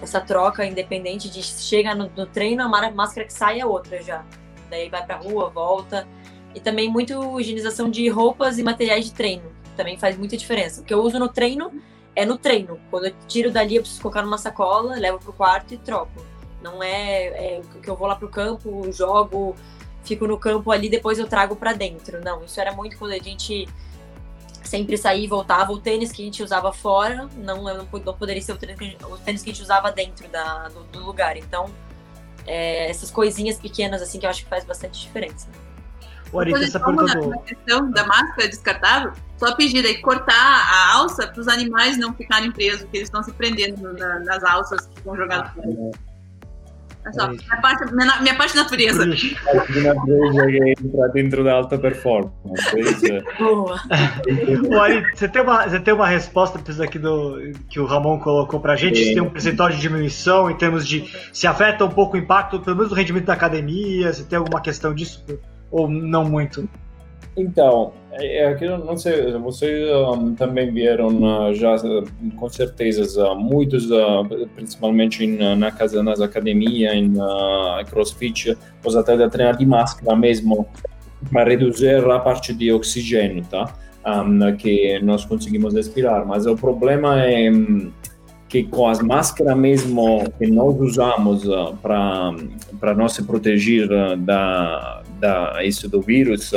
C: essa troca independente de chega no, no treino, a máscara que sai é outra já. Daí vai pra rua, volta. E também muito higienização de roupas e materiais de treino. Também faz muita diferença. O que eu uso no treino é no treino. Quando eu tiro dali, eu preciso colocar numa sacola, levo pro quarto e troco. Não é, é que eu vou lá pro campo, jogo, fico no campo ali, depois eu trago para dentro. Não, isso era muito quando a gente sempre saía e voltava. O tênis que a gente usava fora não, não, não poderia ser o tênis, que a gente, o tênis que a gente usava dentro da, do, do lugar. Então, é, essas coisinhas pequenas assim que eu acho que faz bastante diferença.
D: O Ari, essa pergunta na questão da máscara descartável, só pedir aí cortar a alça para os animais não ficarem presos, porque eles estão se prendendo na, nas alças que estão jogadas fora. Só, minha, parte, minha, minha parte natureza. Parte natureza
B: que entra dentro da alta performance.
A: Boa. Ari, você tem, uma, você tem uma resposta para isso aqui do, que o Ramon colocou para a gente? Sim. Se tem um percentual de diminuição em termos de se afeta um pouco o impacto, pelo menos do rendimento da academia? Se tem alguma questão disso? Ou não muito?
B: Então, é, é eu não sei, vocês um, também vieram uh, já com certeza muitos, principalmente in, na casa, nas academias, em CrossFit, os atletas treinar de máscara mesmo para reduzir a parte de oxigênio, tá? Um, que nós conseguimos respirar, mas o problema é um, que com as máscaras mesmo que nós usamos para nós se proteger da, da isso do vírus,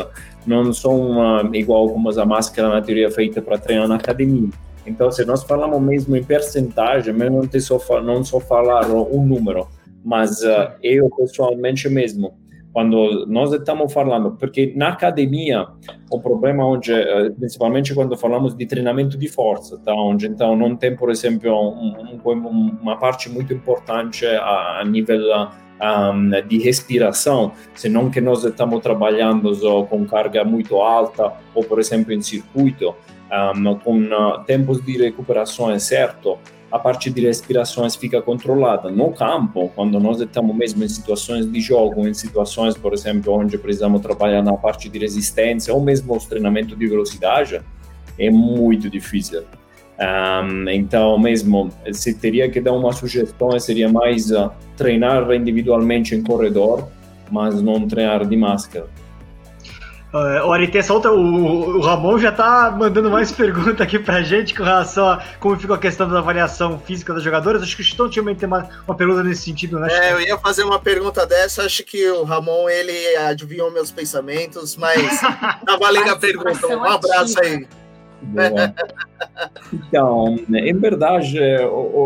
B: não são uh, igual como a máscara na teoria feita para treinar na academia. Então, se nós falamos mesmo em percentagem, mesmo não, só, não só falar um número, mas uh, eu pessoalmente mesmo, quando nós estamos falando, porque na academia o problema onde, uh, principalmente quando falamos de treinamento de força, tá? onde então não tem, por exemplo, um, um, uma parte muito importante a, a nível um, de respiração, senão que nós estamos trabalhando com carga muito alta ou, por exemplo, em circuito, um, com uh, tempos de recuperação certo, a parte de respirações fica controlada. No campo, quando nós estamos mesmo em situações de jogo, em situações, por exemplo, onde precisamos trabalhar na parte de resistência ou mesmo os treinamentos de velocidade, é muito difícil. Um, então, mesmo se teria que dar uma sugestão, seria mais uh, treinar individualmente em corredor, mas não treinar de máscara.
A: Uh, o essa outra, o, o, Ramon já tá mandando mais perguntas aqui pra gente com relação a como ficou a questão da avaliação física dos jogadores. Acho que o Chitão tem uma, uma pergunta nesse sentido, né?
E: É, eu ia fazer uma pergunta dessa, acho que o Ramon ele adivinhou meus pensamentos, mas tá valendo a pergunta. Um abraço aí.
B: Então, em verdade,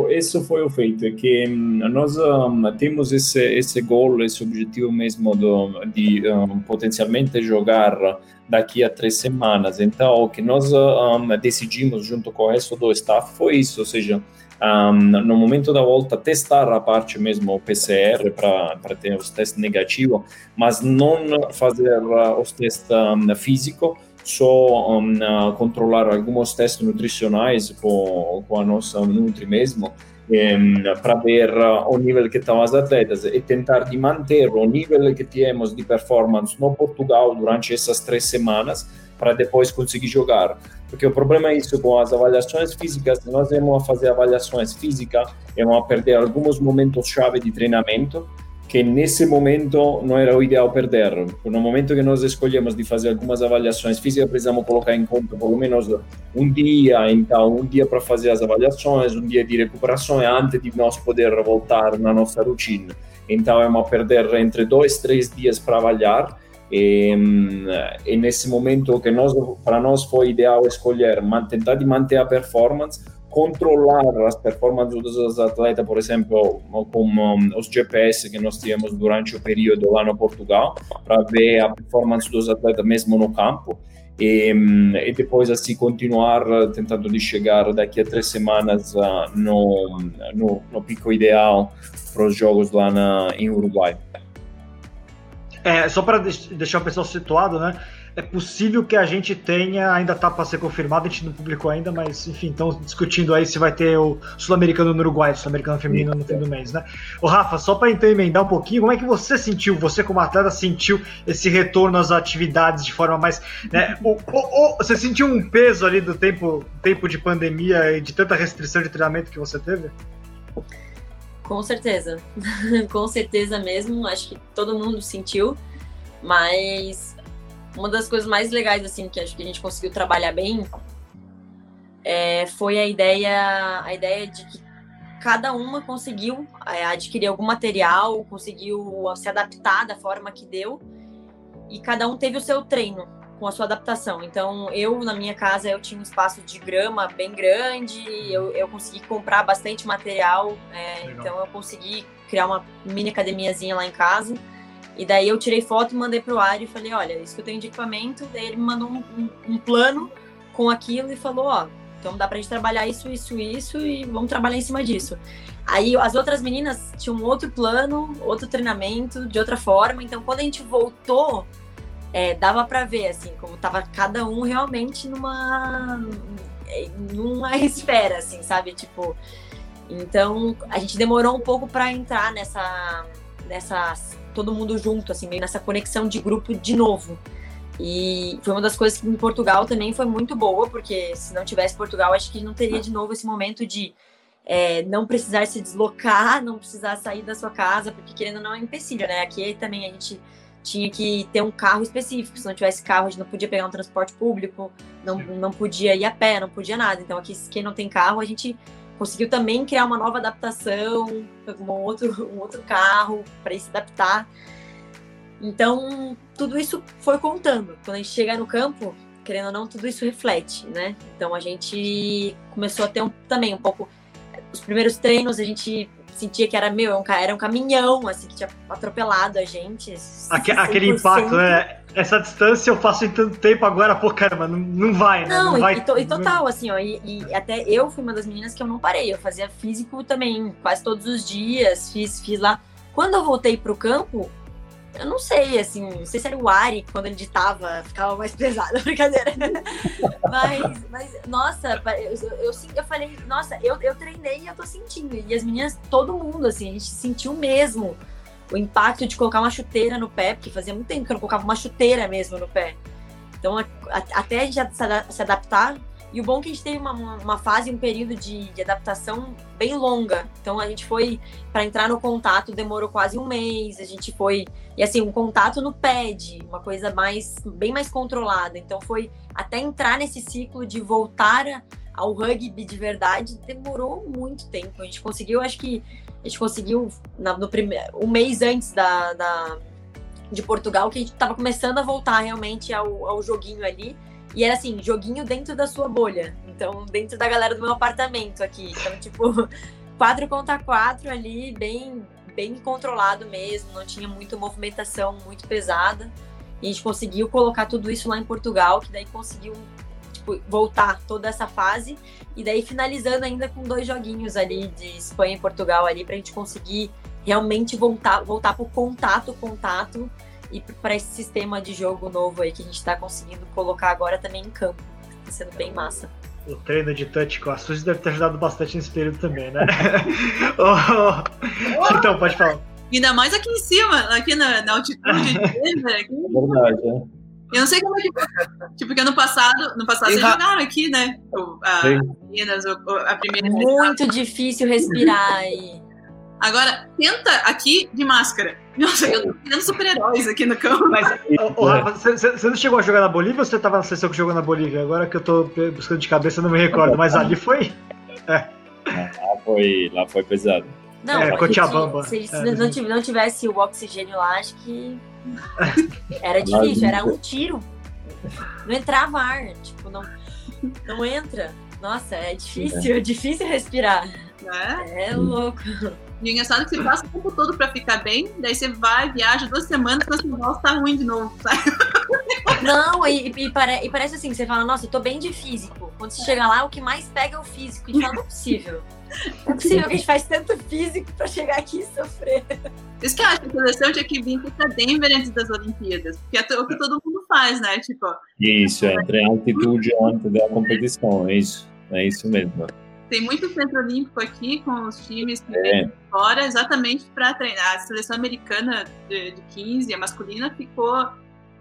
B: isso foi o feito, é que hum, nós um, temos esse, esse gol, esse objetivo mesmo do, de um, potencialmente jogar daqui a três semanas. Então, o que nós um, decidimos junto com o resto do staff foi isso, ou seja, um, no momento da volta testar a parte mesmo PCR para ter os testes negativos, mas não fazer os testes um, físicos, só um, controlar alguns testes nutricionais com, com a nossa Nutri mesmo, para ver o nível que estão as atletas e tentar de manter o nível que temos de performance no Portugal durante essas três semanas para depois conseguir jogar. Porque o problema é isso, com as avaliações físicas, nós vamos fazer avaliações físicas, vamos perder alguns momentos chave de treinamento, que nesse momento não era o ideal perder. No momento que nós escolhemos de fazer algumas avaliações físicas, precisamos colocar em conta pelo menos um dia, então um dia para fazer as avaliações, um dia de recuperação antes de nós poder voltar na nossa rotina. Então é uma perder entre dois, três dias para avaliar. E, e nesse momento que nós, para nós foi ideal escolher, tentar de manter a performance, controlar as performances dos atletas, por exemplo, com os GPS que nós tínhamos durante o período lá no Portugal, para ver a performance dos atletas mesmo no campo. E, e, depois assim continuar tentando de chegar daqui a três semanas uh, no, no, no, pico ideal para os jogos lá na, em Uruguai.
A: É, só para deixar o pessoal situado, né? É possível que a gente tenha, ainda tá para ser confirmado, a gente não publicou ainda, mas enfim, estão discutindo aí se vai ter o Sul-Americano no Uruguai, Sul-Americano feminino no fim do mês, né? O Rafa, só para então emendar um pouquinho, como é que você sentiu, você como atleta sentiu esse retorno às atividades de forma mais, né? O, o, o, você sentiu um peso ali do tempo, tempo de pandemia e de tanta restrição de treinamento que você teve?
C: Com certeza, com certeza mesmo. Acho que todo mundo sentiu, mas uma das coisas mais legais, assim, que acho que a gente conseguiu trabalhar bem é, foi a ideia, a ideia de que cada uma conseguiu é, adquirir algum material, conseguiu se adaptar da forma que deu e cada um teve o seu treino com a sua adaptação. Então, eu, na minha casa, eu tinha um espaço de grama bem grande, eu, eu consegui comprar bastante material, é, então eu consegui criar uma mini academiazinha lá em casa. E daí eu tirei foto mandei pro Ari e falei, olha, isso que eu tenho de equipamento. Daí ele me mandou um, um, um plano com aquilo e falou, ó, então dá pra gente trabalhar isso, isso, isso e vamos trabalhar em cima disso. Aí as outras meninas tinham outro plano, outro treinamento, de outra forma. Então quando a gente voltou, é, dava para ver assim, como tava cada um realmente numa numa esfera, assim, sabe? Tipo, então a gente demorou um pouco para entrar nessa nessa todo mundo junto, assim, meio nessa conexão de grupo de novo. E foi uma das coisas que em Portugal também foi muito boa, porque se não tivesse Portugal, acho que não teria de novo esse momento de é, não precisar se deslocar, não precisar sair da sua casa, porque querendo ou não é empecilho, né? Aqui também a gente tinha que ter um carro específico. Se não tivesse carro, a gente não podia pegar um transporte público, não, não podia ir a pé, não podia nada. Então aqui, quem não tem carro, a gente conseguiu também criar uma nova adaptação, um outro, um outro carro para se adaptar. Então, tudo isso foi contando. Quando a gente chega no campo, querendo ou não, tudo isso reflete, né? Então, a gente começou a ter um, também um pouco. Os primeiros treinos, a gente sentia que era meu, era um caminhão, assim, que tinha atropelado a gente.
A: Aquele impacto, né? Essa distância eu faço em tanto tempo agora, pô, caramba, não, não vai,
C: né? Não,
A: não
C: e,
A: vai...
C: e, total, assim, ó, e, e, até eu fui uma das meninas que eu não parei, eu fazia físico também, quase todos os dias, fiz, fiz lá. Quando eu voltei pro campo, eu não sei, assim, não sei se era o Ari, quando ele ditava, ficava mais pesado, brincadeira. mas, mas, nossa, eu, eu, eu, eu falei, nossa, eu, eu treinei e eu tô sentindo. E as meninas, todo mundo, assim, a gente sentiu mesmo o impacto de colocar uma chuteira no pé, porque fazia muito tempo que eu não colocava uma chuteira mesmo no pé. Então, a, a, até a gente se adaptar. E o bom é que a gente teve uma, uma fase, um período de, de adaptação bem longa. Então, a gente foi, para entrar no contato, demorou quase um mês. A gente foi, e assim, um contato no pad, uma coisa mais, bem mais controlada. Então, foi até entrar nesse ciclo de voltar ao rugby de verdade, demorou muito tempo. A gente conseguiu, acho que a gente conseguiu na, no primeiro, um mês antes da, da, de Portugal, que a gente estava começando a voltar realmente ao, ao joguinho ali. E era assim, joguinho dentro da sua bolha. Então, dentro da galera do meu apartamento aqui. Então, tipo, 4 contra 4 ali, bem, bem controlado mesmo. Não tinha muita movimentação muito pesada. E a gente conseguiu colocar tudo isso lá em Portugal, que daí conseguiu voltar toda essa fase e daí finalizando ainda com dois joguinhos ali de Espanha e Portugal ali para a gente conseguir realmente voltar voltar para o contato contato e para esse sistema de jogo novo aí que a gente está conseguindo colocar agora também em campo está sendo bem massa
A: o treino de touch com a Suzy deve ter ajudado bastante nesse período também, né? então, pode falar.
D: Ainda mais aqui em cima, aqui na, na altitude.
B: é verdade, é.
D: Eu não sei como é que. Tipo, porque no passado, no passado vocês jogaram aqui, né? A, meninas, a primeira.
C: Muito difícil respirar e.
D: Agora, tenta aqui de máscara. Nossa, eu tô criando super-heróis aqui no campo.
A: Mas, ô, Rafa, você, você não chegou a jogar na Bolívia ou você tava na sessão que jogou na Bolívia? Agora que eu tô buscando de cabeça, eu não me recordo, mas ali foi.
B: É. Lá foi, lá foi pesado.
C: Não,
A: É, Cochabamba.
C: Se, se
A: É.
C: não, tiv- não tivesse o oxigênio lá, acho que era difícil, era um tiro. Não entrava ar, tipo, não, não entra. Nossa, é difícil, é difícil respirar.
D: Né?
C: É louco.
D: E engraçado é que você passa o tempo todo pra ficar bem, daí você vai, viaja duas semanas, quando você volta, tá ruim de novo, sabe?
C: Não, e, e pare- e parece assim, você fala, nossa, eu tô bem de físico. Quando você chega lá, o que mais pega é o físico. E fala, não é possível. Não é possível que a gente faz tanto físico pra chegar aqui e sofrer.
D: Isso que eu acho que a seleção tinha que vir pra Denver antes das Olimpíadas. Porque é o que todo mundo faz, né? Tipo,
B: Isso, é, entre altitude antes da competição, é isso. É isso mesmo.
D: tem muito centro olímpico aqui com os times que
B: É.
D: vêm de fora exatamente para treinar. A seleção americana de, de 15, a masculina, ficou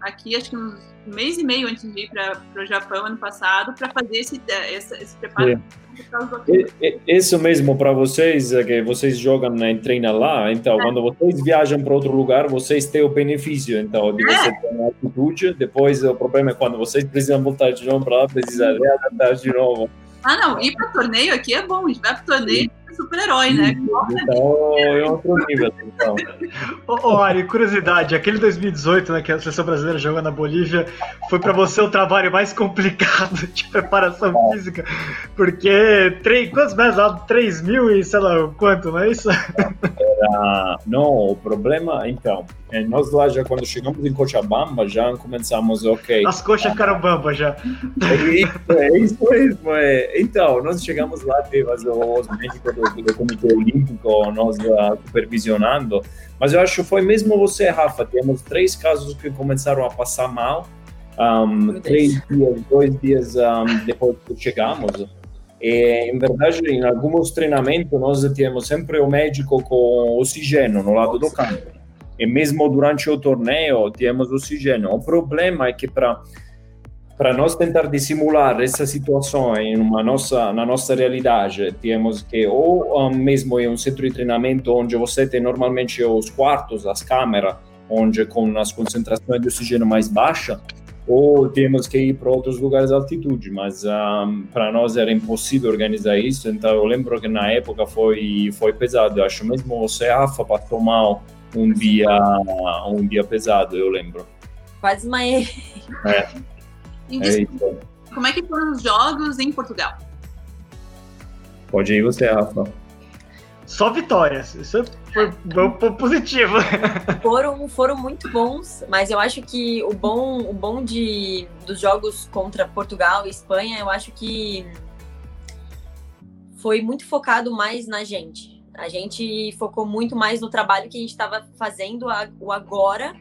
D: aqui acho que um mês e meio antes de ir para o Japão ano passado para fazer esse, esse, esse preparo.
B: É. Isso mesmo para vocês, é que vocês jogam e treinam lá, então quando vocês viajam para outro lugar, vocês têm o benefício, então, de você ter uma altitude, depois o problema é quando vocês precisam voltar de novo para lá, precisa readaptar de novo.
D: Ah, não, ir para torneio aqui é bom, a gente vai para torneio é super-herói, né?
B: Então, é outro nível, então.
A: Ô, Ari, curiosidade, aquele 2018, né, que a seleção brasileira jogou na Bolívia, foi pra você o trabalho mais complicado de preparação física, porque três, quantos metros lá? 3 mil e sei lá quanto, não é isso?
B: Ah, não, o problema, então, é, nós lá já quando chegamos em Cochabamba, já começamos, ok,
A: As coxas ficaram bamba já.
B: É isso, é isso mesmo. É. Então, nós chegamos lá, teve os, os médicos do, do Comitê Olímpico nos ah, supervisionando, mas eu acho que foi mesmo você, Rafa. Temos três casos que começaram a passar mal. Um, três dias, dois dias um, depois que chegamos. E, em verdade, em alguns treinamentos, nós temos sempre o médico com oxigênio no lado do campo. E mesmo durante o torneio, temos oxigênio. O problema é que para para nós tentar dissimular essa situação em uma nossa na nossa realidade temos que ou mesmo em um centro de treinamento onde você tem normalmente os quartos as câmeras onde com as concentrações de oxigênio mais baixa ou temos que ir para outros lugares de altitude mas um, para nós era impossível organizar isso. Então eu lembro que na época foi foi pesado. Eu acho mesmo você Rafa passou mal um dia um dia pesado eu lembro.
C: Quase.
D: E.
B: É. Isso.
D: Como é que foram os jogos em Portugal?
B: pode ir você Rafa.
A: Só vitórias. Isso foi bom, positivo.
C: Foram, foram muito bons, mas eu acho que o bom, o bom de, dos jogos contra Portugal e Espanha, eu acho que foi muito focado mais na gente. A gente focou muito mais no trabalho que a gente estava fazendo o agora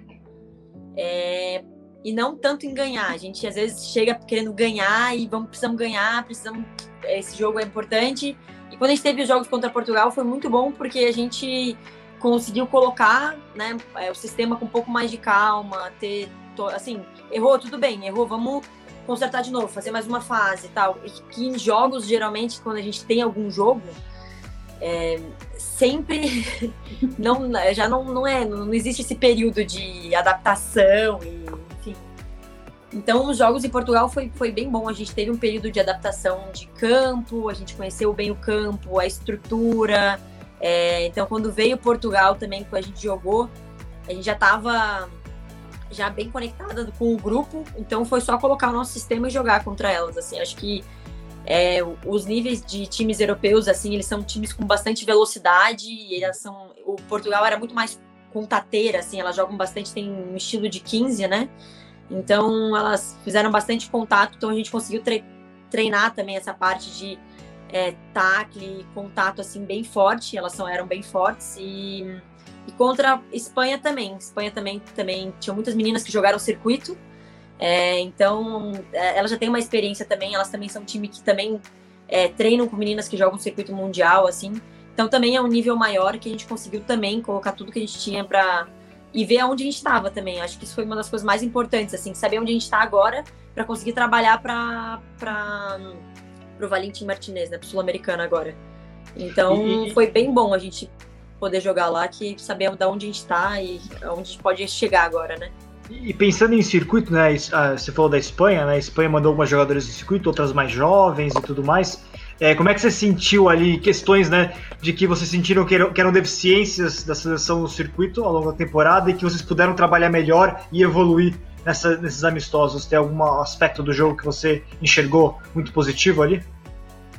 C: é, e não tanto em ganhar. A gente às vezes chega querendo ganhar e vamos, precisamos ganhar, precisamos. Esse jogo é importante. Quando a gente teve os jogos contra Portugal foi muito bom porque a gente conseguiu colocar né, é, o sistema com um pouco mais de calma, ter assim, errou, tudo bem, errou, vamos consertar de novo, fazer mais uma fase e tal. E que em jogos, geralmente, quando a gente tem algum jogo, é, sempre não, já não, não é, não existe esse período de adaptação e. Então, os jogos em Portugal foi, foi bem bom. A gente teve um período de adaptação de campo, a gente conheceu bem o campo, a estrutura. É, então, quando veio Portugal também, que a gente jogou, a gente já estava já bem conectada com o grupo. Então, foi só colocar o nosso sistema e jogar contra elas. Assim, acho que é, os níveis de times europeus, assim, eles são times com bastante velocidade. E elas são, o Portugal era muito mais contateira, assim, elas jogam bastante, tem um estilo de 15, né? Então, elas fizeram bastante contato, então a gente conseguiu tre treinar também essa parte de é, tacle, contato, assim, bem forte, elas são, eram bem fortes, e, e contra a Espanha também, Espanha também, também, tinha muitas meninas que jogaram circuito, é, então, é, elas já têm uma experiência também, elas também são um time que também é, treinam com meninas que jogam circuito mundial, assim, então também é um nível maior que a gente conseguiu também colocar tudo que a gente tinha para e ver aonde a gente estava também. Acho que isso foi uma das coisas mais importantes, assim, saber onde a gente está agora para conseguir trabalhar para para o Valentim Martinez, né, pro sul-americano agora. Então
A: E-
C: foi bem bom a gente poder jogar lá que saber de onde a gente está e onde a gente pode chegar agora, né?
A: E pensando em circuito, né? Você falou da Espanha, né? A Espanha mandou algumas jogadoras de circuito, outras mais jovens e tudo mais. É, como é que você sentiu ali questões, né, de que vocês sentiram que eram, que eram, deficiências da seleção no circuito ao longo da temporada e que vocês puderam trabalhar melhor e evoluir nessa, nesses amistosos? Tem algum aspecto do jogo que você enxergou muito positivo ali?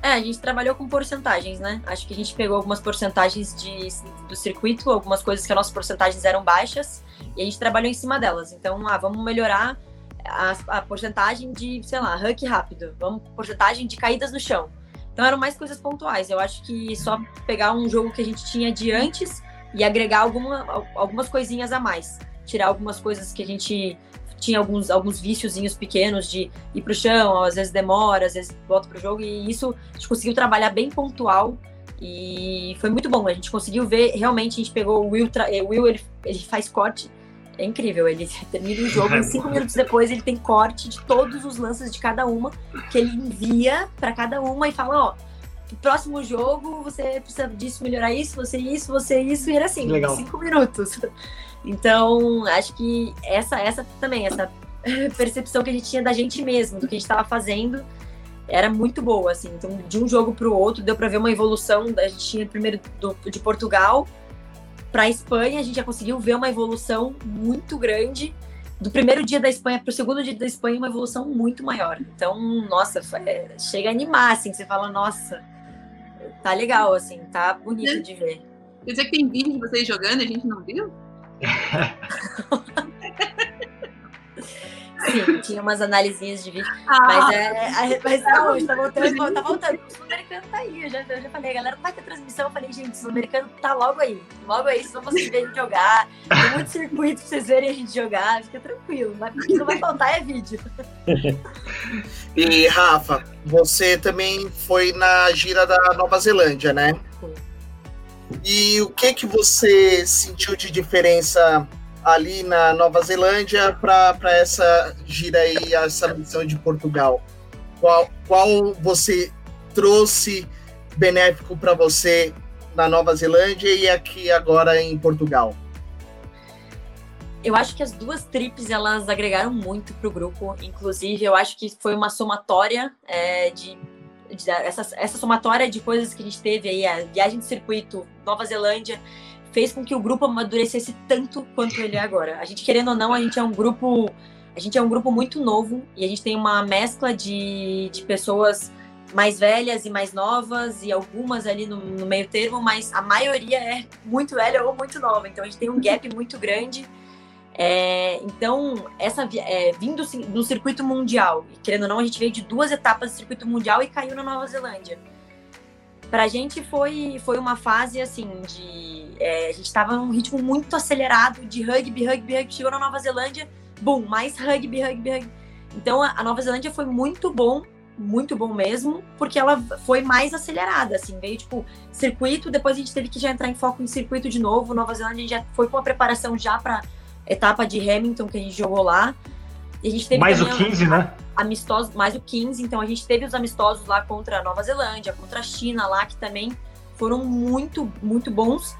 C: É, a gente trabalhou com porcentagens, né? Acho que a gente pegou algumas porcentagens de, do circuito, algumas coisas que as nossas porcentagens eram baixas, e a gente trabalhou em cima delas. Então, ah, vamos melhorar a, a porcentagem de, sei lá, huck rápido, vamos porcentagem de caídas no chão. Então eram mais coisas pontuais. Eu acho que só pegar um jogo que a gente tinha de antes e agregar alguma, algumas coisinhas a mais. Tirar algumas coisas que a gente tinha alguns, alguns viciozinhos pequenos de ir pro chão, às vezes demora, às vezes volta pro jogo, e isso a gente conseguiu trabalhar bem pontual e foi muito bom. A gente conseguiu ver, realmente, a gente pegou o Will, o Will ele, ele faz corte, é incrível. Ele termina o jogo e cinco minutos depois ele tem corte de todos os lances de cada uma, que ele envia para cada uma e fala: ó, próximo jogo você precisa disso, melhorar isso, você isso, você isso, e era assim, Legal. cinco minutos. Então, acho que essa, essa também, essa percepção que a gente tinha da gente mesmo, do que a gente estava fazendo, era muito boa, assim. Então, de um jogo para o outro, deu para ver uma evolução. A gente tinha primeiro do, de Portugal para a Espanha, a gente já conseguiu ver uma evolução muito grande. Do primeiro dia da Espanha para o segundo dia da Espanha, uma evolução muito maior. Então, nossa, é, chega a animar, assim, você fala, nossa, tá legal, assim, tá bonito de ver.
D: Quer dizer que tem vídeo de vocês jogando e a gente não viu?
C: Sim, tinha umas análises de vídeo. Ah, mas é, é, mas tá hoje, tá voltando, tá voltando. O sul-americano tá aí. Eu já, eu já falei, a galera vai ter transmissão. Eu falei, gente, o sul-americano tá logo aí. Logo aí, vocês vão conseguir ver a gente jogar. Tem muito circuito pra vocês verem a gente jogar. Fica tranquilo. Mas o que não vai faltar é vídeo.
E: E, Rafa, você também foi na gira da Nova Zelândia, né? E o que que você sentiu de diferença ali na Nova Zelândia para essa gira aí, essa missão de Portugal? Qual, qual você trouxe benéfico para você na Nova Zelândia e aqui agora em Portugal?
C: Eu acho que as duas trips elas agregaram muito para o grupo. Inclusive, eu acho que foi uma somatória é, de essa, essa somatória de coisas que a gente teve aí, a viagem de circuito, Nova Zelândia, fez com que o grupo amadurecesse tanto quanto ele é agora. A gente, querendo ou não, a gente é um grupo. A gente é um grupo muito novo e a gente tem uma mescla de, de pessoas mais velhas e mais novas e algumas ali no, no meio termo, mas a maioria é muito velha ou muito nova. Então a gente tem um gap muito grande é, então, essa é, vindo do circuito mundial, e querendo ou não, a gente veio de duas etapas do circuito mundial e caiu na Nova Zelândia. Pra gente foi, foi uma fase assim de. É, a gente estava num ritmo muito acelerado de rugby, rugby, rugby. Chegou na Nova Zelândia, boom, mais rugby, rugby, rugby. Então a, Nova Zelândia foi muito bom, muito bom mesmo, porque ela foi mais acelerada, assim, veio tipo circuito, depois a gente teve que já entrar em foco em circuito de novo. Nova Zelândia já foi com a preparação já para etapa de Hamilton que a gente jogou lá.
A: E a gente teve mais o 15, né?
C: Amistosos, mais o 15. Então a gente teve os amistosos lá contra a Nova Zelândia, contra a China lá, que também foram muito, muito bons.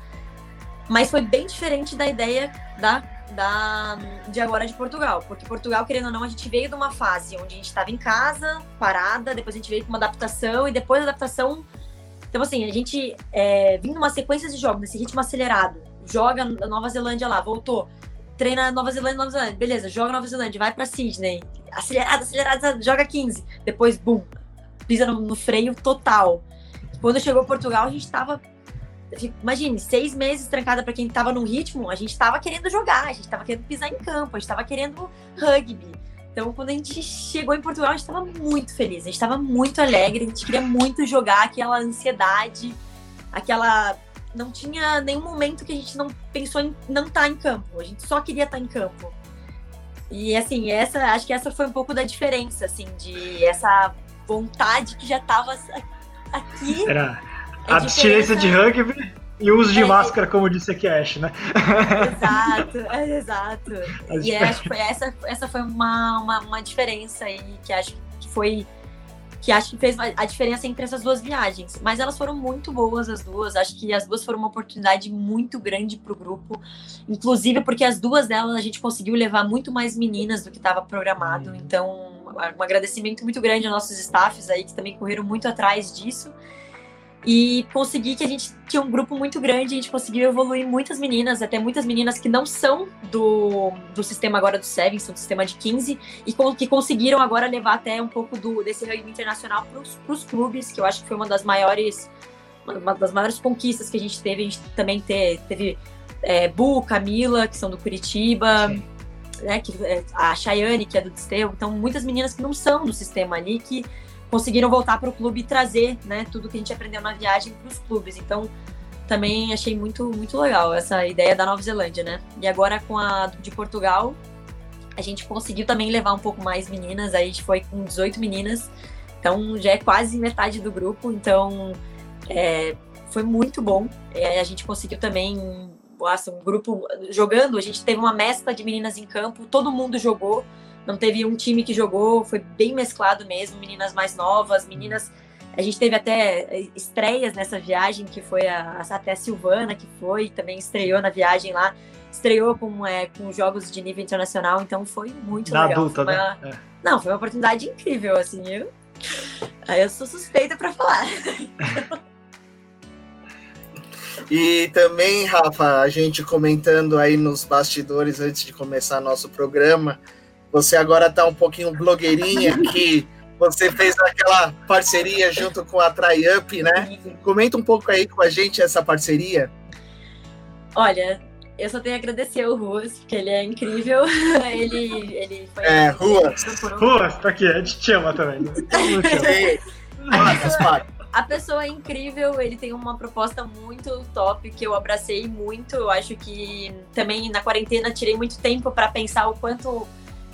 C: Mas foi bem diferente da ideia da, da, de agora de Portugal. Porque Portugal, querendo ou não, a gente veio de uma fase onde a gente estava em casa, parada, depois a gente veio com uma adaptação, e depois da adaptação. Então, assim, a gente é, vindo uma sequência de jogos, nesse ritmo acelerado, joga a Nova Zelândia lá, voltou treina Nova Zelândia, Nova Zelândia. Beleza, joga Nova Zelândia, vai pra Sydney. Acelerado, acelerado, joga 15. Depois, bum, pisa no, no freio total. Quando chegou Portugal, a gente tava. Imagine, seis meses trancada para quem tava no ritmo, a gente tava querendo jogar, a gente tava querendo pisar em campo, a gente tava querendo rugby. Então, quando a gente chegou em Portugal, a gente tava muito feliz, a gente tava muito alegre, a gente queria muito jogar aquela ansiedade, aquela não tinha nenhum momento que a gente não pensou em não estar tá em campo. A gente só queria estar tá em campo. E assim, essa acho que essa foi um pouco da diferença, assim, de essa vontade que já estava aqui.
A: Era a abstinência de rugby e o uso de é, máscara, como disse aqui a Ash, né?
C: Exato, é, exato. e acho que essa, essa foi uma, uma, uma diferença aí que acho que foi que acho que fez a diferença entre essas duas viagens. Mas elas foram muito boas, as duas. Acho que as duas foram uma oportunidade muito grande para o grupo, inclusive porque as duas delas a gente conseguiu levar muito mais meninas do que estava programado. Então, um agradecimento muito grande aos nossos staffs aí que também correram muito atrás disso e consegui que a gente tinha um grupo muito grande, a gente conseguiu evoluir muitas meninas, até muitas meninas que não são do, do sistema agora do Seven, são do sistema de 15, e com, que conseguiram agora levar até um pouco do, desse rugby internacional para os clubes, que eu acho que foi uma das maiores uma das maiores conquistas que a gente teve. A gente também teve, teve é, Bu, Camila, que são do Curitiba, né, que, é, a Chayane, que é do Desterro. Então, muitas meninas que não são do sistema ali, que conseguiram voltar para o clube e trazer né, tudo que a gente aprendeu na viagem para os clubes. Então, também achei muito, muito legal essa ideia da Nova Zelândia, né? E agora com a de Portugal, a gente conseguiu também levar um pouco mais meninas, aí a gente foi com 18 meninas, então já é quase metade do grupo, então é, foi muito bom. É, a gente conseguiu também, nossa, um grupo jogando, a gente teve uma mescla de meninas em campo, todo mundo jogou, não teve um time que jogou, foi bem mesclado mesmo, meninas mais novas, meninas. A gente teve até estreias nessa viagem, que foi a, até a Silvana, que foi, também estreou na viagem lá, estreou com, é, com jogos de nível internacional, então foi muito
A: na
C: legal.
A: adulta,
C: uma...
A: né? É.
C: Não, foi uma oportunidade incrível, assim, eu. Aí eu sou suspeita para falar.
E: E também, Rafa, a gente comentando aí nos bastidores antes de começar nosso programa, você agora tá um pouquinho blogueirinha que você fez aquela parceria junto com a TryUp, né? Comenta um pouco aí com a gente essa parceria.
C: Olha, eu só tenho a agradecer o Ruas, porque ele é incrível. ele, ele foi.
E: É, Ruas.
A: Ruas, tá aqui, a gente te ama também. Né?
C: a pessoa é incrível, ele tem uma proposta muito top que eu abracei muito. Eu acho que também na quarentena tirei muito tempo para pensar o quanto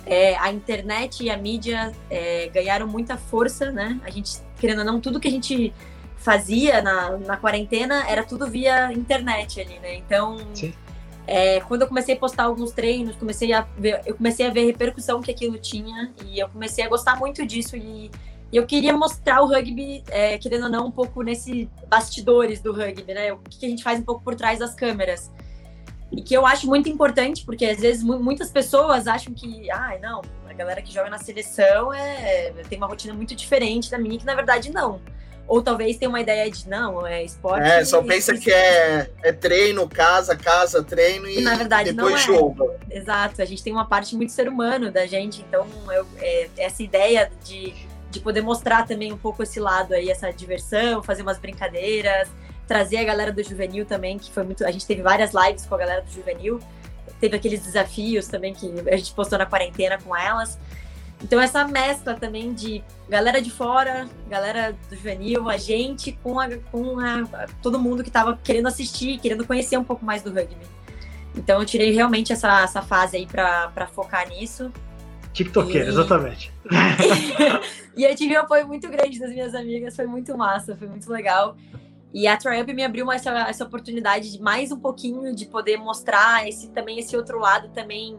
C: é, a internet e a mídia é, ganharam muita força, né? A gente, querendo ou não, tudo que a gente fazia na, na quarentena era tudo via internet ali, né? Então, é, quando eu comecei a postar alguns treinos, comecei a ver, eu comecei a ver a repercussão que aquilo tinha e eu comecei a gostar muito disso e, e eu queria mostrar o rugby, é, querendo ou não, um pouco nesse bastidores do rugby, né? O que a gente faz um pouco por trás das câmeras. E que eu acho muito importante, porque às vezes muitas pessoas acham que, ai, ah, não, a galera que joga na seleção é, tem uma rotina muito diferente da minha, que na verdade não. Ou talvez tenha uma ideia de, não, é esporte.
E: É, só pensa que é, é treino, casa, casa, treino e,
C: e na verdade,
E: depois
C: não é.
E: jogo.
C: Exato, a gente tem uma parte muito ser humano da gente, então eu, é, essa ideia de, de poder mostrar também um pouco esse lado aí, essa diversão, fazer umas brincadeiras, trazer a galera do juvenil também, que foi muito. A gente teve várias lives com a galera do juvenil, teve aqueles desafios também que a gente postou na quarentena com elas. Então, essa mescla também de galera de fora, galera do juvenil, a gente com, a, com a, todo mundo que estava querendo assistir, querendo conhecer um pouco mais do rugby. Então, eu tirei realmente essa, essa fase aí para focar nisso.
A: TikToker, e... exatamente.
C: e eu tive um apoio muito grande das minhas amigas, foi muito massa, foi muito legal. E a Triumph me abriu essa, essa oportunidade de mais um pouquinho de poder mostrar esse também esse outro lado também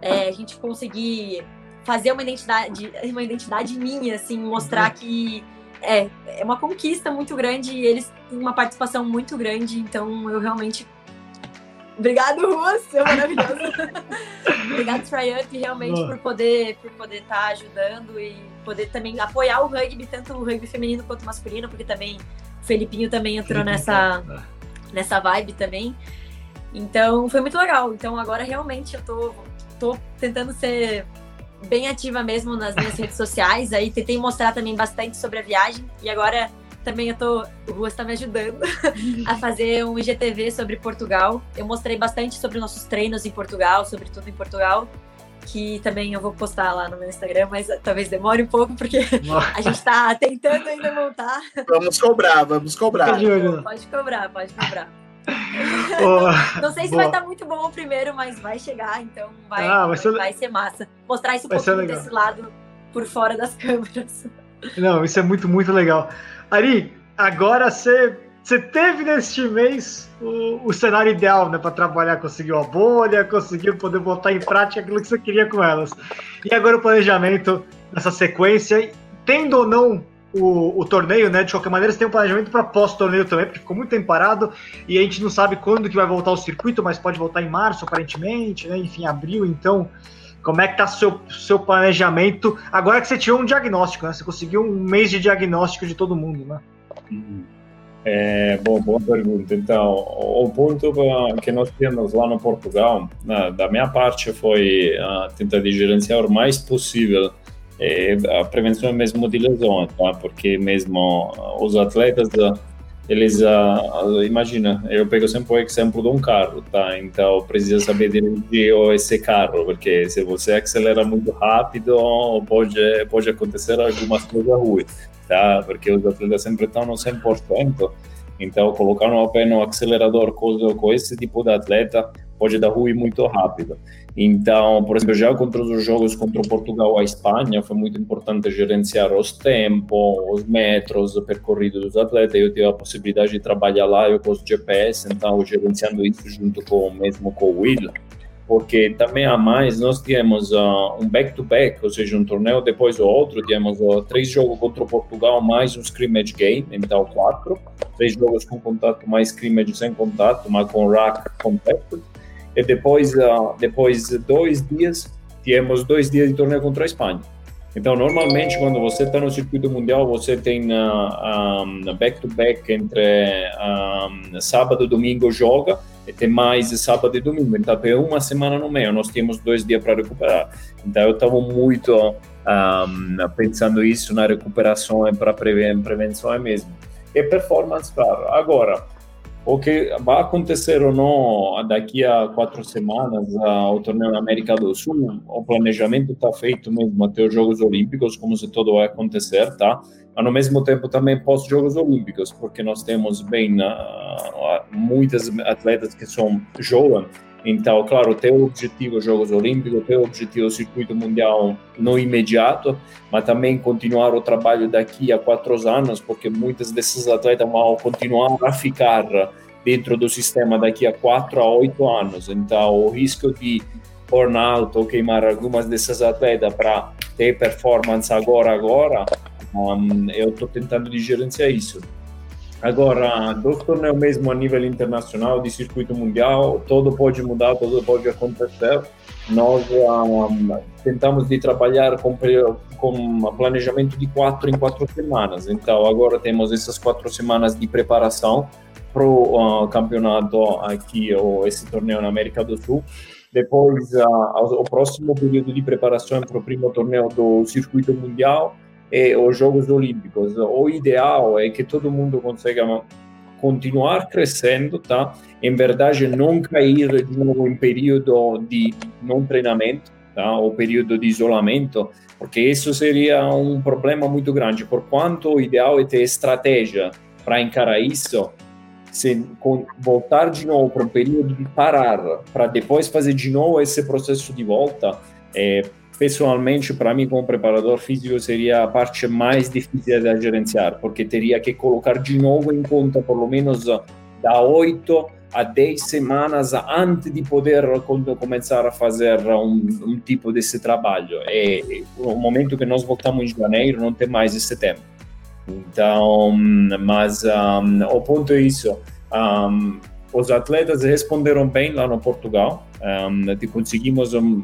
C: é, a gente conseguir fazer uma identidade uma identidade minha assim mostrar uhum. que é, é uma conquista muito grande e eles têm uma participação muito grande então eu realmente Obrigado, Ruas, seu maravilhoso. Obrigado, Triumph, realmente, por poder por poder estar tá ajudando e poder também apoiar o rugby, tanto o rugby feminino quanto masculino, porque também o Felipinho também entrou nessa, é. nessa vibe também. Então foi muito legal. Então agora realmente eu tô, tô tentando ser bem ativa mesmo nas minhas redes sociais. Aí tentei mostrar também bastante sobre a viagem. E agora também eu tô. O Rua está me ajudando a fazer um IGTV sobre Portugal. Eu mostrei bastante sobre nossos treinos em Portugal, sobre tudo em Portugal que também eu vou postar lá no meu Instagram, mas talvez demore um pouco, porque a gente está tentando ainda montar.
E: Vamos cobrar, vamos cobrar.
C: Pode cobrar, pode cobrar. Oh, não sei se boa. vai estar muito bom o primeiro, mas vai chegar, então vai, ah, vai, ser... vai ser massa. Mostrar isso um pouquinho desse lado por fora das câmeras.
A: Não, isso é muito, muito legal. Ari, agora você você teve neste mês o, o cenário ideal, né, para trabalhar, conseguiu a bolha, conseguiu poder botar em prática aquilo que você queria com elas. E agora o planejamento nessa sequência, tendo ou não o, o, torneio, né? De qualquer maneira, você tem um planejamento para pós-torneio também, porque ficou muito tempo parado e a gente não sabe quando que vai voltar o circuito, mas pode voltar em março, aparentemente, né? Enfim, abril, então. Como é que tá seu, seu planejamento? Agora que você tirou um diagnóstico, né? Você conseguiu um mês de diagnóstico de todo mundo, né?
B: É, bom, boa pergunta. Então, o ponto que nós temos lá no Portugal, da minha parte, foi uh, tentar gerenciar o mais possível é, a prevenção mesmo de lesão, tá? Porque mesmo os atletas, eles, uh, imagina, eu pego sempre o exemplo de um carro, tá? Então precisa saber dirigir esse carro, porque se você acelera muito rápido, pode pode acontecer algumas coisas ruins, tá? Porque os atletas sempre estão no 100%. Então, colocar um pé no acelerador com, com esse tipo de atleta pode dar ruim muito rápido. Então, por exemplo, já contra os jogos contra Portugal a Espanha, foi muito importante gerenciar os tempos, os metros, o percorrido dos atletas. Eu tive a possibilidade de trabalhar lá eu com os GPS, então gerenciando isso junto com mesmo com o Will porque também a mais nós temos uh, um back-to-back, -back, ou seja, um torneio depois do outro, temos uh, três jogos contra o Portugal, mais um scrimmage game, então quatro, três jogos com contato, mais scrimmage sem contato, mas com rack completo, e depois, uh, depois dois dias, temos dois dias de torneio contra a Espanha. Então, normalmente, quando você está no circuito mundial, você tem back-to-back uh, -back entre um, sábado e domingo joga, e tem mais sábado e domingo. Então, tem uma semana no meio, nós temos dois dias para recuperar. Então, eu estava muito um, pensando isso na recuperação e para prevenção mesmo. E performance, claro. Agora, o que vai acontecer ou não daqui a quatro semanas ao torneio na América do Sul, o planejamento está feito mesmo até os Jogos Olímpicos, como se tudo vai acontecer, tá? Mas, ao mesmo tempo, também pós-Jogos Olímpicos, porque nós temos bem uh, muitas atletas que são jovens, então, claro, tem o objetivo Jogos Olímpicos, tem o objetivo Circuito Mundial no imediato, mas também continuar o trabalho daqui a quatro anos, porque muitas desses atletas vão continuar a ficar dentro do sistema daqui a quatro a oito anos. Então, o risco de burnout ou queimar algumas dessas atletas para ter performance agora, agora, um, eu estou tentando de gerenciar isso. Agora, do torneio mesmo a nível internacional, de circuito mundial, tudo pode mudar, tudo pode acontecer. Nós um, tentamos de trabalhar com, com planejamento de quatro em quatro semanas. Então, agora temos essas quatro semanas de preparação para o uh, campeonato aqui, ou esse torneio na América do Sul. Depois, uh, o próximo período de preparação para o primeiro torneio do circuito mundial e os Jogos Olímpicos. O ideal é que todo mundo consiga continuar crescendo, tá? Em verdade, não cair de novo em período de não treinamento, tá? O período de isolamento, porque isso seria um problema muito grande. Por quanto o ideal é ter estratégia para encarar isso, se voltar de novo para um período de parar, para depois fazer de novo esse processo de volta, é, pessoalmente, para mim, como preparador físico, seria a parte mais difícil de gerenciar, porque teria que colocar de novo em conta, pelo menos da 8 a 10 semanas antes de poder começar a fazer um, um tipo desse trabalho. E no momento que nós voltamos em janeiro, não tem mais esse tempo. Então, mas um, o ponto é isso. Um, os atletas responderam bem lá no Portugal. Um, conseguimos um,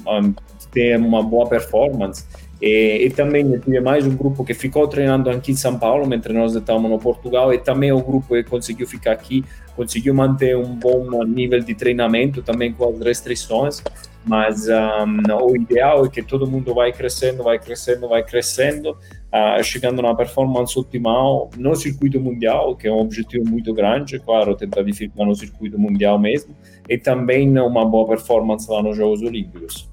B: ter uma boa performance. E, e, também tive mais um grupo que ficou treinando aqui em São Paulo, mentre nós estávamos no Portugal, e também o grupo que conseguiu ficar aqui, conseguiu manter um bom nível de treinamento, também com as restrições, mas um, o ideal é que todo mundo vai crescendo, vai crescendo, vai crescendo, uh, chegando na performance optimal no circuito mundial, que é um objetivo muito grande, claro, tentar ficar no circuito mundial mesmo, e também uma boa performance lá nos Jogos Olímpicos.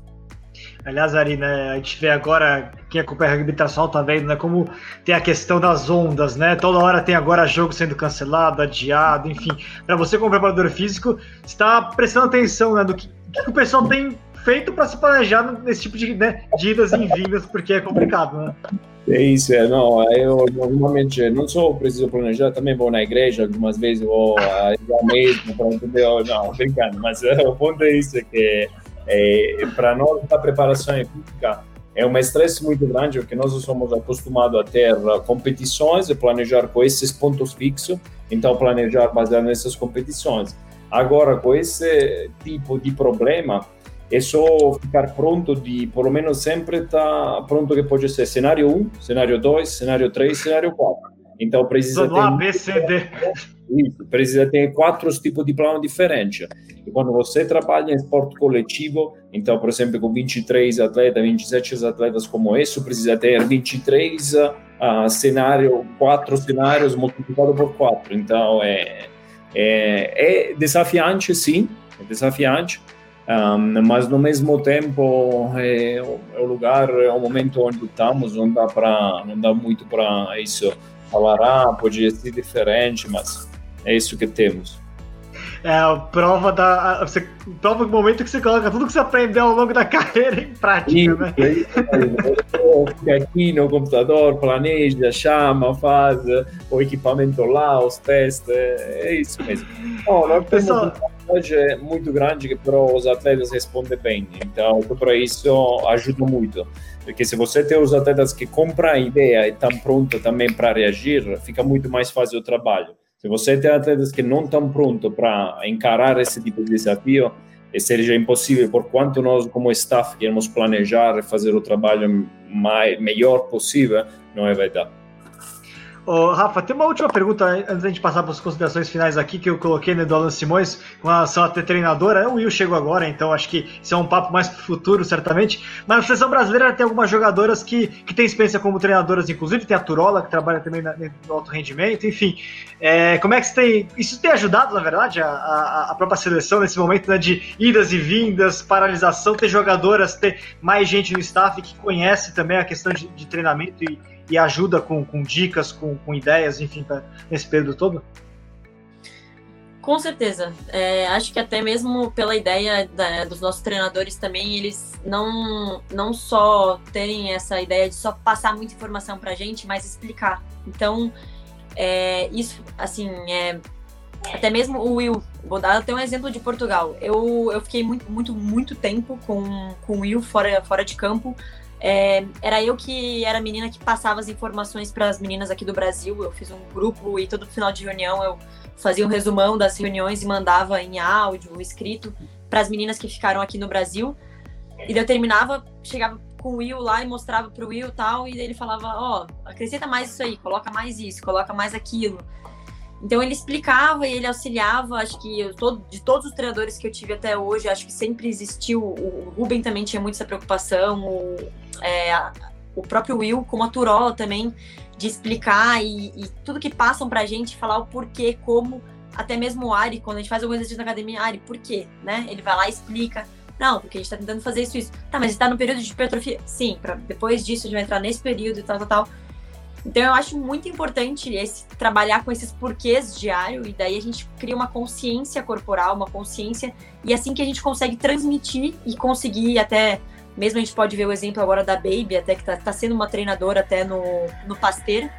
A: Aliás, Ari, né, a gente vê agora, quem acompanha a internacional tá vendo, né, como tem a questão das ondas, né? Toda hora tem agora jogo sendo cancelado, adiado, enfim. Para você como preparador físico, está prestando atenção, né, do que, que o pessoal tem feito para se planejar nesse tipo de, né, de idas e vindas, porque é complicado, né?
B: É isso, é, não, eu normalmente não só preciso planejar, também vou na igreja, algumas vezes vou a mesmo, para entender, não, brincando, mas o ponto é isso, que é, para nós, a preparação física é um estresse muito grande porque nós somos acostumados a ter competições e planejar com esses pontos fixos, então planejar baseado nessas competições. Agora, com esse tipo de problema, é só ficar pronto de, pelo menos sempre estar tá pronto que pode ser cenário 1, cenário 2, cenário 3, cenário 4. Então precisa
A: ter... A, B, C, D.
B: Isso, precisa ter quatro tipos de plano diferentes. E quando você trabalha em esporte coletivo, então, por exemplo, com 23 atletas, 27 atletas como esse, precisa ter 23 uh, cenários, quatro cenários multiplicado por quatro. Então, é, é, é desafiante, sim, é desafiante, um, mas no mesmo tempo é, é, o lugar, é o momento onde estamos, não dá para, não dá muito para isso falar, ah, podia ser diferente, mas é isso que temos.
A: É a prova da. A, você, prova do momento que você coloca tudo que você aprendeu ao longo da carreira em prática, isso, né? É
B: isso, aqui no computador, planeja, chama, faz o equipamento lá, os testes, é, isso mesmo. Oh, nós Pessoal... temos é muito grande que para os atletas respondem bem, então para isso ajuda muito. Porque se você tem os atletas que compram a ideia e estão prontos também para reagir, fica muito mais fácil o trabalho. Se você tem atletas que não estão prontos para encarar esse tipo de desafio, e seja impossível, por quanto nós, como staff, queremos planejar e fazer o trabalho mais, melhor possível, não é verdade.
A: Rafa, tem uma última pergunta antes da gente passar para as considerações finais aqui que eu coloquei né, do Alan Simões com relação a ter treinadora. O Will chegou agora, então acho que isso é um papo mais para o futuro, certamente. Mas na seleção brasileira tem algumas jogadoras que, que têm experiência como treinadoras, inclusive tem a Turola, que trabalha também na, no alto rendimento, enfim. É, como é que tem. Isso tem ajudado, na verdade, a, a, a própria seleção nesse momento né, de idas e vindas, paralisação, ter jogadoras, ter mais gente no staff que conhece também a questão de, de treinamento e e ajuda com, com dicas, com, com ideias, enfim, pra, nesse período todo?
C: Com certeza. É, acho que até mesmo pela ideia da, dos nossos treinadores também, eles não, não só terem essa ideia de só passar muita informação para a gente, mas explicar. Então, é, isso, assim, é, até mesmo o Will, vou dar até um exemplo de Portugal. Eu, eu fiquei muito, muito, muito tempo com, com o Will fora, fora de campo, é, era eu que era a menina que passava as informações para as meninas aqui do Brasil. Eu fiz um grupo e todo final de reunião eu fazia um resumão das reuniões e mandava em áudio, escrito, para as meninas que ficaram aqui no Brasil. E daí eu terminava, chegava com o Will lá e mostrava para o Will tal, e ele falava: Ó, oh, acrescenta mais isso aí, coloca mais isso, coloca mais aquilo. Então ele explicava e ele auxiliava, acho que eu, todo, de todos os treinadores que eu tive até hoje, acho que sempre existiu. O, Ruben também tinha muito essa preocupação, o, é, o próprio Will, como a Turola também, de explicar e, e tudo que passam pra gente, falar o porquê, como, até mesmo o Ari, quando a gente faz algum exercício na academia, Ari, por quê? Né? Ele vai lá e explica. Não, porque a gente tá tentando fazer isso, isso. Tá, mas está no período de hipertrofia? Sim, pra, depois disso a gente vai entrar nesse período e tal, tal, tal. Então eu acho muito importante esse trabalhar com esses porquês diário e daí a gente cria uma consciência corporal, uma consciência e é assim que a gente consegue transmitir e conseguir até mesmo a gente pode ver o exemplo agora da Baby, até que está tá sendo uma treinadora até no, no Pasteiro.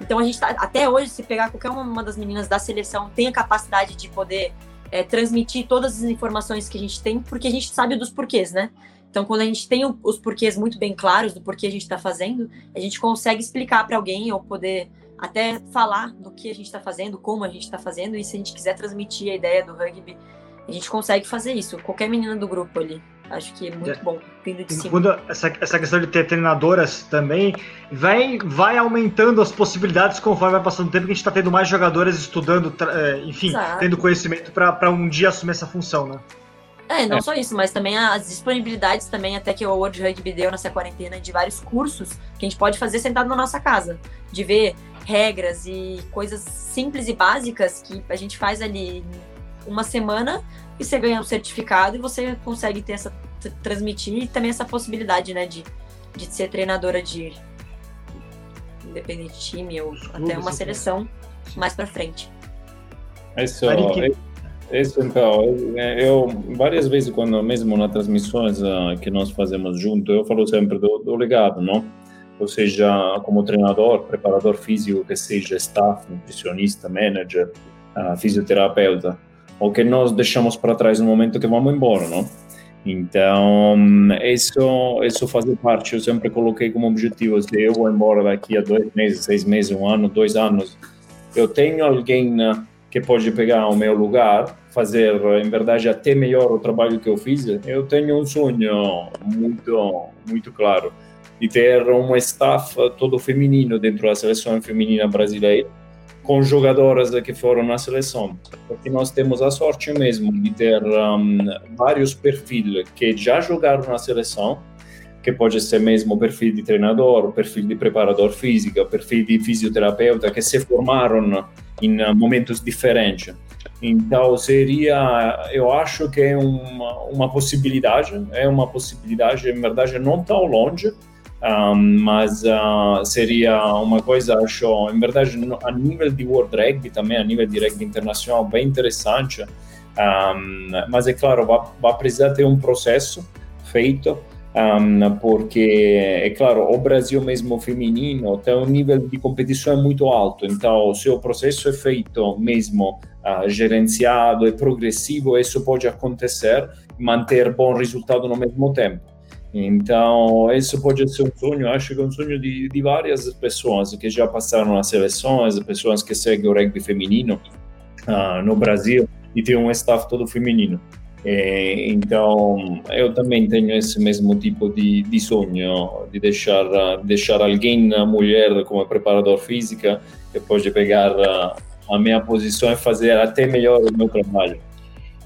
C: Então a gente tá, até hoje, se pegar qualquer uma das meninas da seleção, tem a capacidade de poder é, transmitir todas as informações que a gente tem, porque a gente sabe dos porquês, né? Então, quando a gente tem os porquês muito bem claros do porquê a gente está fazendo, a gente consegue explicar para alguém ou poder até falar do que a gente está fazendo, como a gente está fazendo, e se a gente quiser transmitir a ideia do rugby, a gente consegue fazer isso. Qualquer menina do grupo ali. Acho que é muito é. bom, vindo de cima.
A: Essa, essa questão de ter treinadoras também vai, vai aumentando as possibilidades conforme vai passando o tempo que a gente está tendo mais jogadoras estudando, é, enfim, Exato. tendo conhecimento para um dia assumir essa função, né?
C: É, não é. só isso, mas também as disponibilidades também, até que o World Rugby deu nessa quarentena, de vários cursos que a gente pode fazer sentado na nossa casa. De ver regras e coisas simples e básicas que a gente faz ali uma semana e você ganha um certificado e você consegue ter essa transmitir também essa possibilidade, né, de, de ser treinadora de independente time ou até uma seleção mais para frente.
B: Isso, isso então, eu várias vezes quando mesmo nas transmissões uh, que nós fazemos junto, eu falo sempre do, do legado, não? Ou seja, como treinador, preparador físico, que seja staff, nutricionista, manager, uh, fisioterapeuta, o que nós deixamos para trás no momento que vamos embora, não? Então, isso, isso faz parte. Eu sempre coloquei como objetivo: se eu vou embora daqui a dois meses, seis meses, um ano, dois anos, eu tenho alguém que pode pegar o meu lugar, fazer, em verdade, até melhor o trabalho que eu fiz. Eu tenho um sonho muito, muito claro de ter um staff todo feminino dentro da seleção feminina brasileira com jogadoras que foram na seleção, porque nós temos a sorte mesmo de ter um, vários perfis que já jogaram na seleção, que pode ser mesmo perfil de treinador, perfil de preparador físico, perfil de fisioterapeuta, que se formaram em momentos diferentes. Então seria, eu acho que é uma, uma possibilidade, é uma possibilidade, em verdade, não tão longe, um, mas uh, seria uma coisa, acho, em verdade, a nível de World Rugby, também a nível de rugby internacional, bem interessante. Um, mas é claro, vai precisar ter um processo feito, um, porque, é claro, o Brasil mesmo feminino tem um nível de competição muito alto, então se o processo é feito mesmo uh, gerenciado e progressivo, isso pode acontecer, manter bom resultado no mesmo tempo. Então, isso pode ser um sonho, acho que é um sonho de, de várias pessoas que já passaram nas seleções, pessoas que seguem o rugby feminino uh, no Brasil e tem um staff todo feminino. É, então, eu também tenho esse mesmo tipo de, de sonho, de deixar, deixar alguém, mulher, como preparador física, que pode pegar a, a minha posição e fazer até melhor o meu trabalho.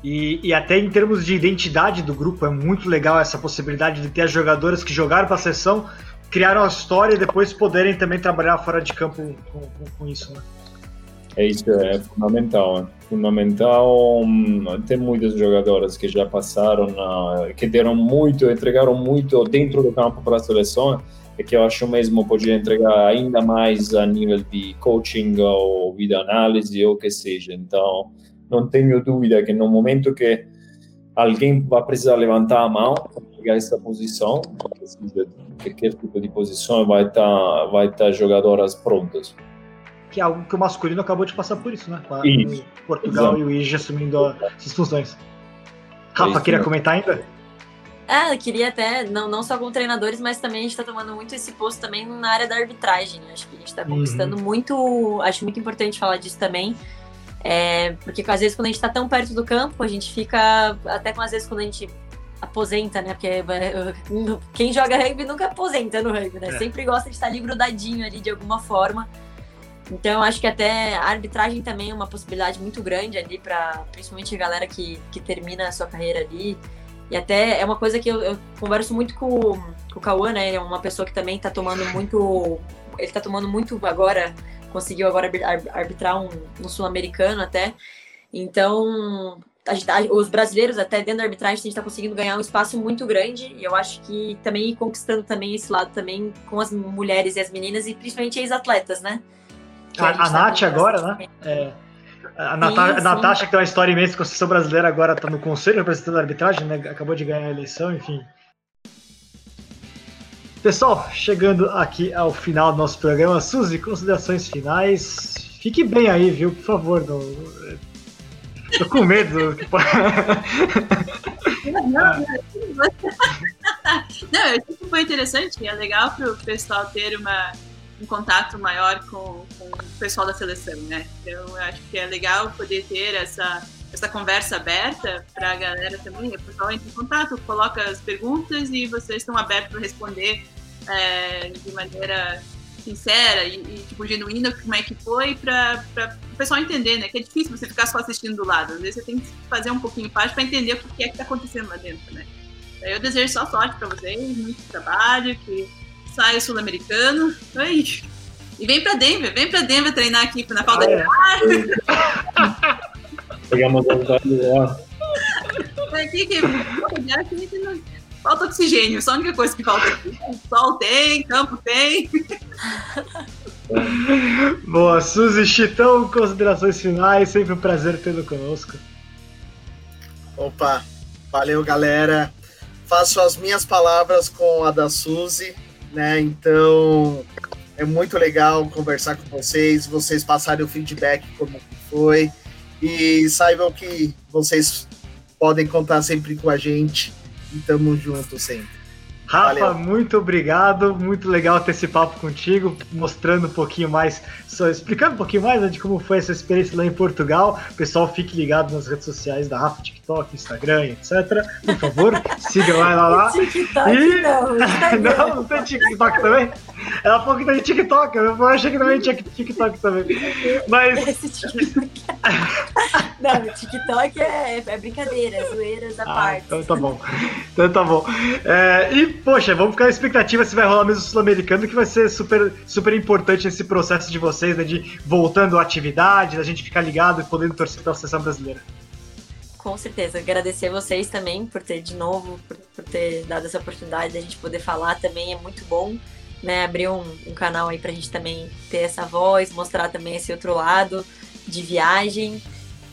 A: E, e, até em termos de identidade do grupo, é muito legal essa possibilidade de ter as jogadoras que jogaram para a sessão, criaram a história e depois poderem também trabalhar fora de campo com, com, com isso, né?
B: É isso, é fundamental. É fundamental. Hum, tem muitas jogadoras que já passaram, que deram muito, entregaram muito dentro do campo para a seleção, e que eu acho mesmo podia entregar ainda mais a nível de coaching ou vida análise ou que seja. Então, não tenho dúvida que no momento que alguém vai precisar levantar a mão para pegar essa posição, qualquer tipo de posição, vai estar tá, vai estar tá jogadoras prontas.
A: Que é algo que o masculino acabou de passar por isso, né? isso. Portugal Exato. e o Ige assumindo essas funções. Rafa, é queria comentar ainda?
C: É, eu queria até, não, não só com treinadores, mas também a gente está tomando muito esse posto também na área da arbitragem. Acho que a gente está conquistando uhum. muito, acho muito importante falar disso também, é, porque às vezes quando a gente está tão perto do campo, a gente fica. Até com às vezes quando a gente aposenta, né? Porque é, quem joga rugby nunca aposenta no rugby, né? É. Sempre gosta de estar ali grudadinho ali de alguma forma. Então, acho que até a arbitragem também é uma possibilidade muito grande ali para principalmente a galera que, que termina a sua carreira ali. E até é uma coisa que eu, eu converso muito com, com o Cauã, né? Ele é uma pessoa que também está tomando muito. Ele está tomando muito agora conseguiu agora arbitrar um, um sul-americano até. Então, a, os brasileiros, até dentro da arbitragem, a gente está conseguindo ganhar um espaço muito grande. E eu acho que também conquistando também esse lado também com as mulheres e as meninas, e principalmente ex-atletas, né?
A: A, a, a Nath agora, né? É, a, Nata, sim, sim. a Natasha, que tem uma história imensa com a seleção brasileira, agora está no conselho representando a arbitragem, né? Acabou de ganhar a eleição, enfim. Pessoal, chegando aqui ao final do nosso programa, Suzy, considerações finais. Fique bem aí, viu? Por favor, não. Tô com medo.
D: não, não, não, eu acho que foi interessante, é legal para o pessoal ter uma, um contato maior com, com, o pessoal da seleção, né? Então, eu acho que é legal poder ter essa, essa conversa aberta para a galera também. O pessoal entra em contato, coloca as perguntas e vocês estão abertos para responder é, de maneira sincera e, e, tipo, genuína como é que foi para o pessoal entender, né? Que é difícil você ficar só assistindo do lado. Às vezes você tem que fazer um pouquinho parte para entender o que é que está acontecendo lá dentro, né? Eu desejo só sorte para vocês, muito trabalho, que saia o sul-americano. E vem para Denver, vem para Denver treinar aqui na falta ah, de ar.
B: Pegamos
D: a Aqui que, que não Falta oxigênio, só a única coisa que falta aqui. Sol tem, campo tem.
A: Boa, Suzy Chitão, considerações finais, sempre um prazer tê-lo conosco.
E: Opa, valeu galera. Faço as minhas palavras com a da Suzy, né? Então é muito legal conversar com vocês, vocês passarem o feedback como foi e saibam que vocês podem contar sempre com a gente E tamo junto sempre.
A: Rafa, Valeu. muito obrigado. Muito legal ter esse papo contigo, mostrando um pouquinho mais, só explicando um pouquinho mais né, de como foi essa experiência lá em Portugal. pessoal, fique ligado nas redes sociais da Rafa, TikTok, Instagram, etc. Por favor, siga lá, lá, lá.
C: TikTok, e... não,
A: não, não tem TikTok também? Ela falou que tem TikTok, eu achei que também tinha TikTok também. Mas.
C: Esse TikTok. não, o TikTok é, é brincadeira, zoeiras à ah, parte.
A: Então tá bom. Então tá bom. É, e poxa, vamos ficar na expectativa se vai rolar mesmo o Sul-Americano, que vai ser super, super importante nesse processo de vocês, né, de voltando à atividade, da gente ficar ligado e podendo torcer pela seleção brasileira.
C: Com certeza, agradecer vocês também por ter, de novo, por, por ter dado essa oportunidade da gente poder falar também, é muito bom, né, abrir um, um canal aí pra gente também ter essa voz, mostrar também esse outro lado de viagem,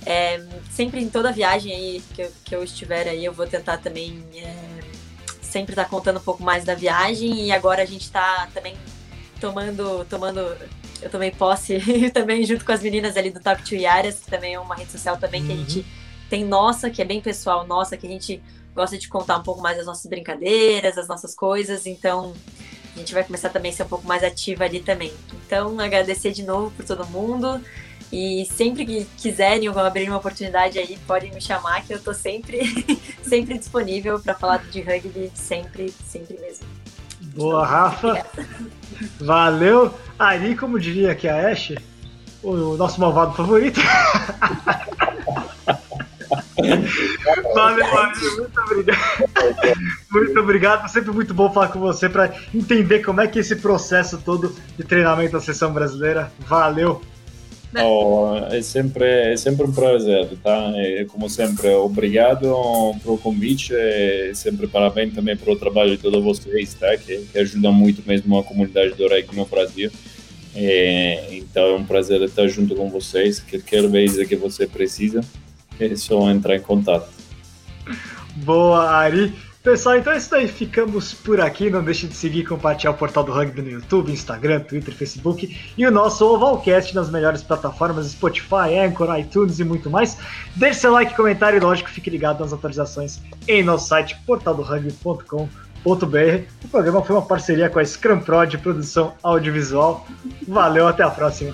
C: é, sempre em toda viagem aí que eu, que eu estiver aí, eu vou tentar também é, sempre tá contando um pouco mais da viagem e agora a gente está também tomando, tomando, eu tomei posse também junto com as meninas ali do Top 2 Yaras, que também é uma rede social também uhum. que a gente uhum. tem nossa, que é bem pessoal, nossa, que a gente gosta de contar um pouco mais das nossas brincadeiras, as nossas coisas, então a gente vai começar também a ser um pouco mais ativa ali também. Então, agradecer de novo por todo mundo. E sempre que quiserem ou abrir uma oportunidade aí, podem me chamar, que eu tô sempre, sempre disponível para falar de rugby, sempre, sempre mesmo.
A: Boa, Rafa. Valeu. Ari, como diria que a Ash, o nosso malvado favorito. Valeu, valeu, muito obrigado. Muito obrigado. Sempre muito bom falar com você para entender como é que é esse processo todo de treinamento da seleção brasileira. Valeu.
B: Oh, é, sempre, é sempre um prazer, tá? É, como sempre, obrigado pelo convite e sempre parabéns também pelo trabalho de todos vocês, tá? Que, que ajuda muito mesmo a comunidade do aqui no Brasil. É, então é um prazer estar junto com vocês. Qualquer vez que você precisa, é só entrar em contato.
A: Boa, Ari. Pessoal, então é isso aí. Ficamos por aqui. Não deixe de seguir e compartilhar o portal do Rugby no YouTube, Instagram, Twitter, Facebook e o nosso Ovalcast nas melhores plataformas Spotify, Anchor, iTunes e muito mais. Deixe seu like, comentário e, lógico, fique ligado nas atualizações em nosso site portaldorugby.com.br. O programa foi uma parceria com a Scrum Pro de produção audiovisual. Valeu, até a próxima.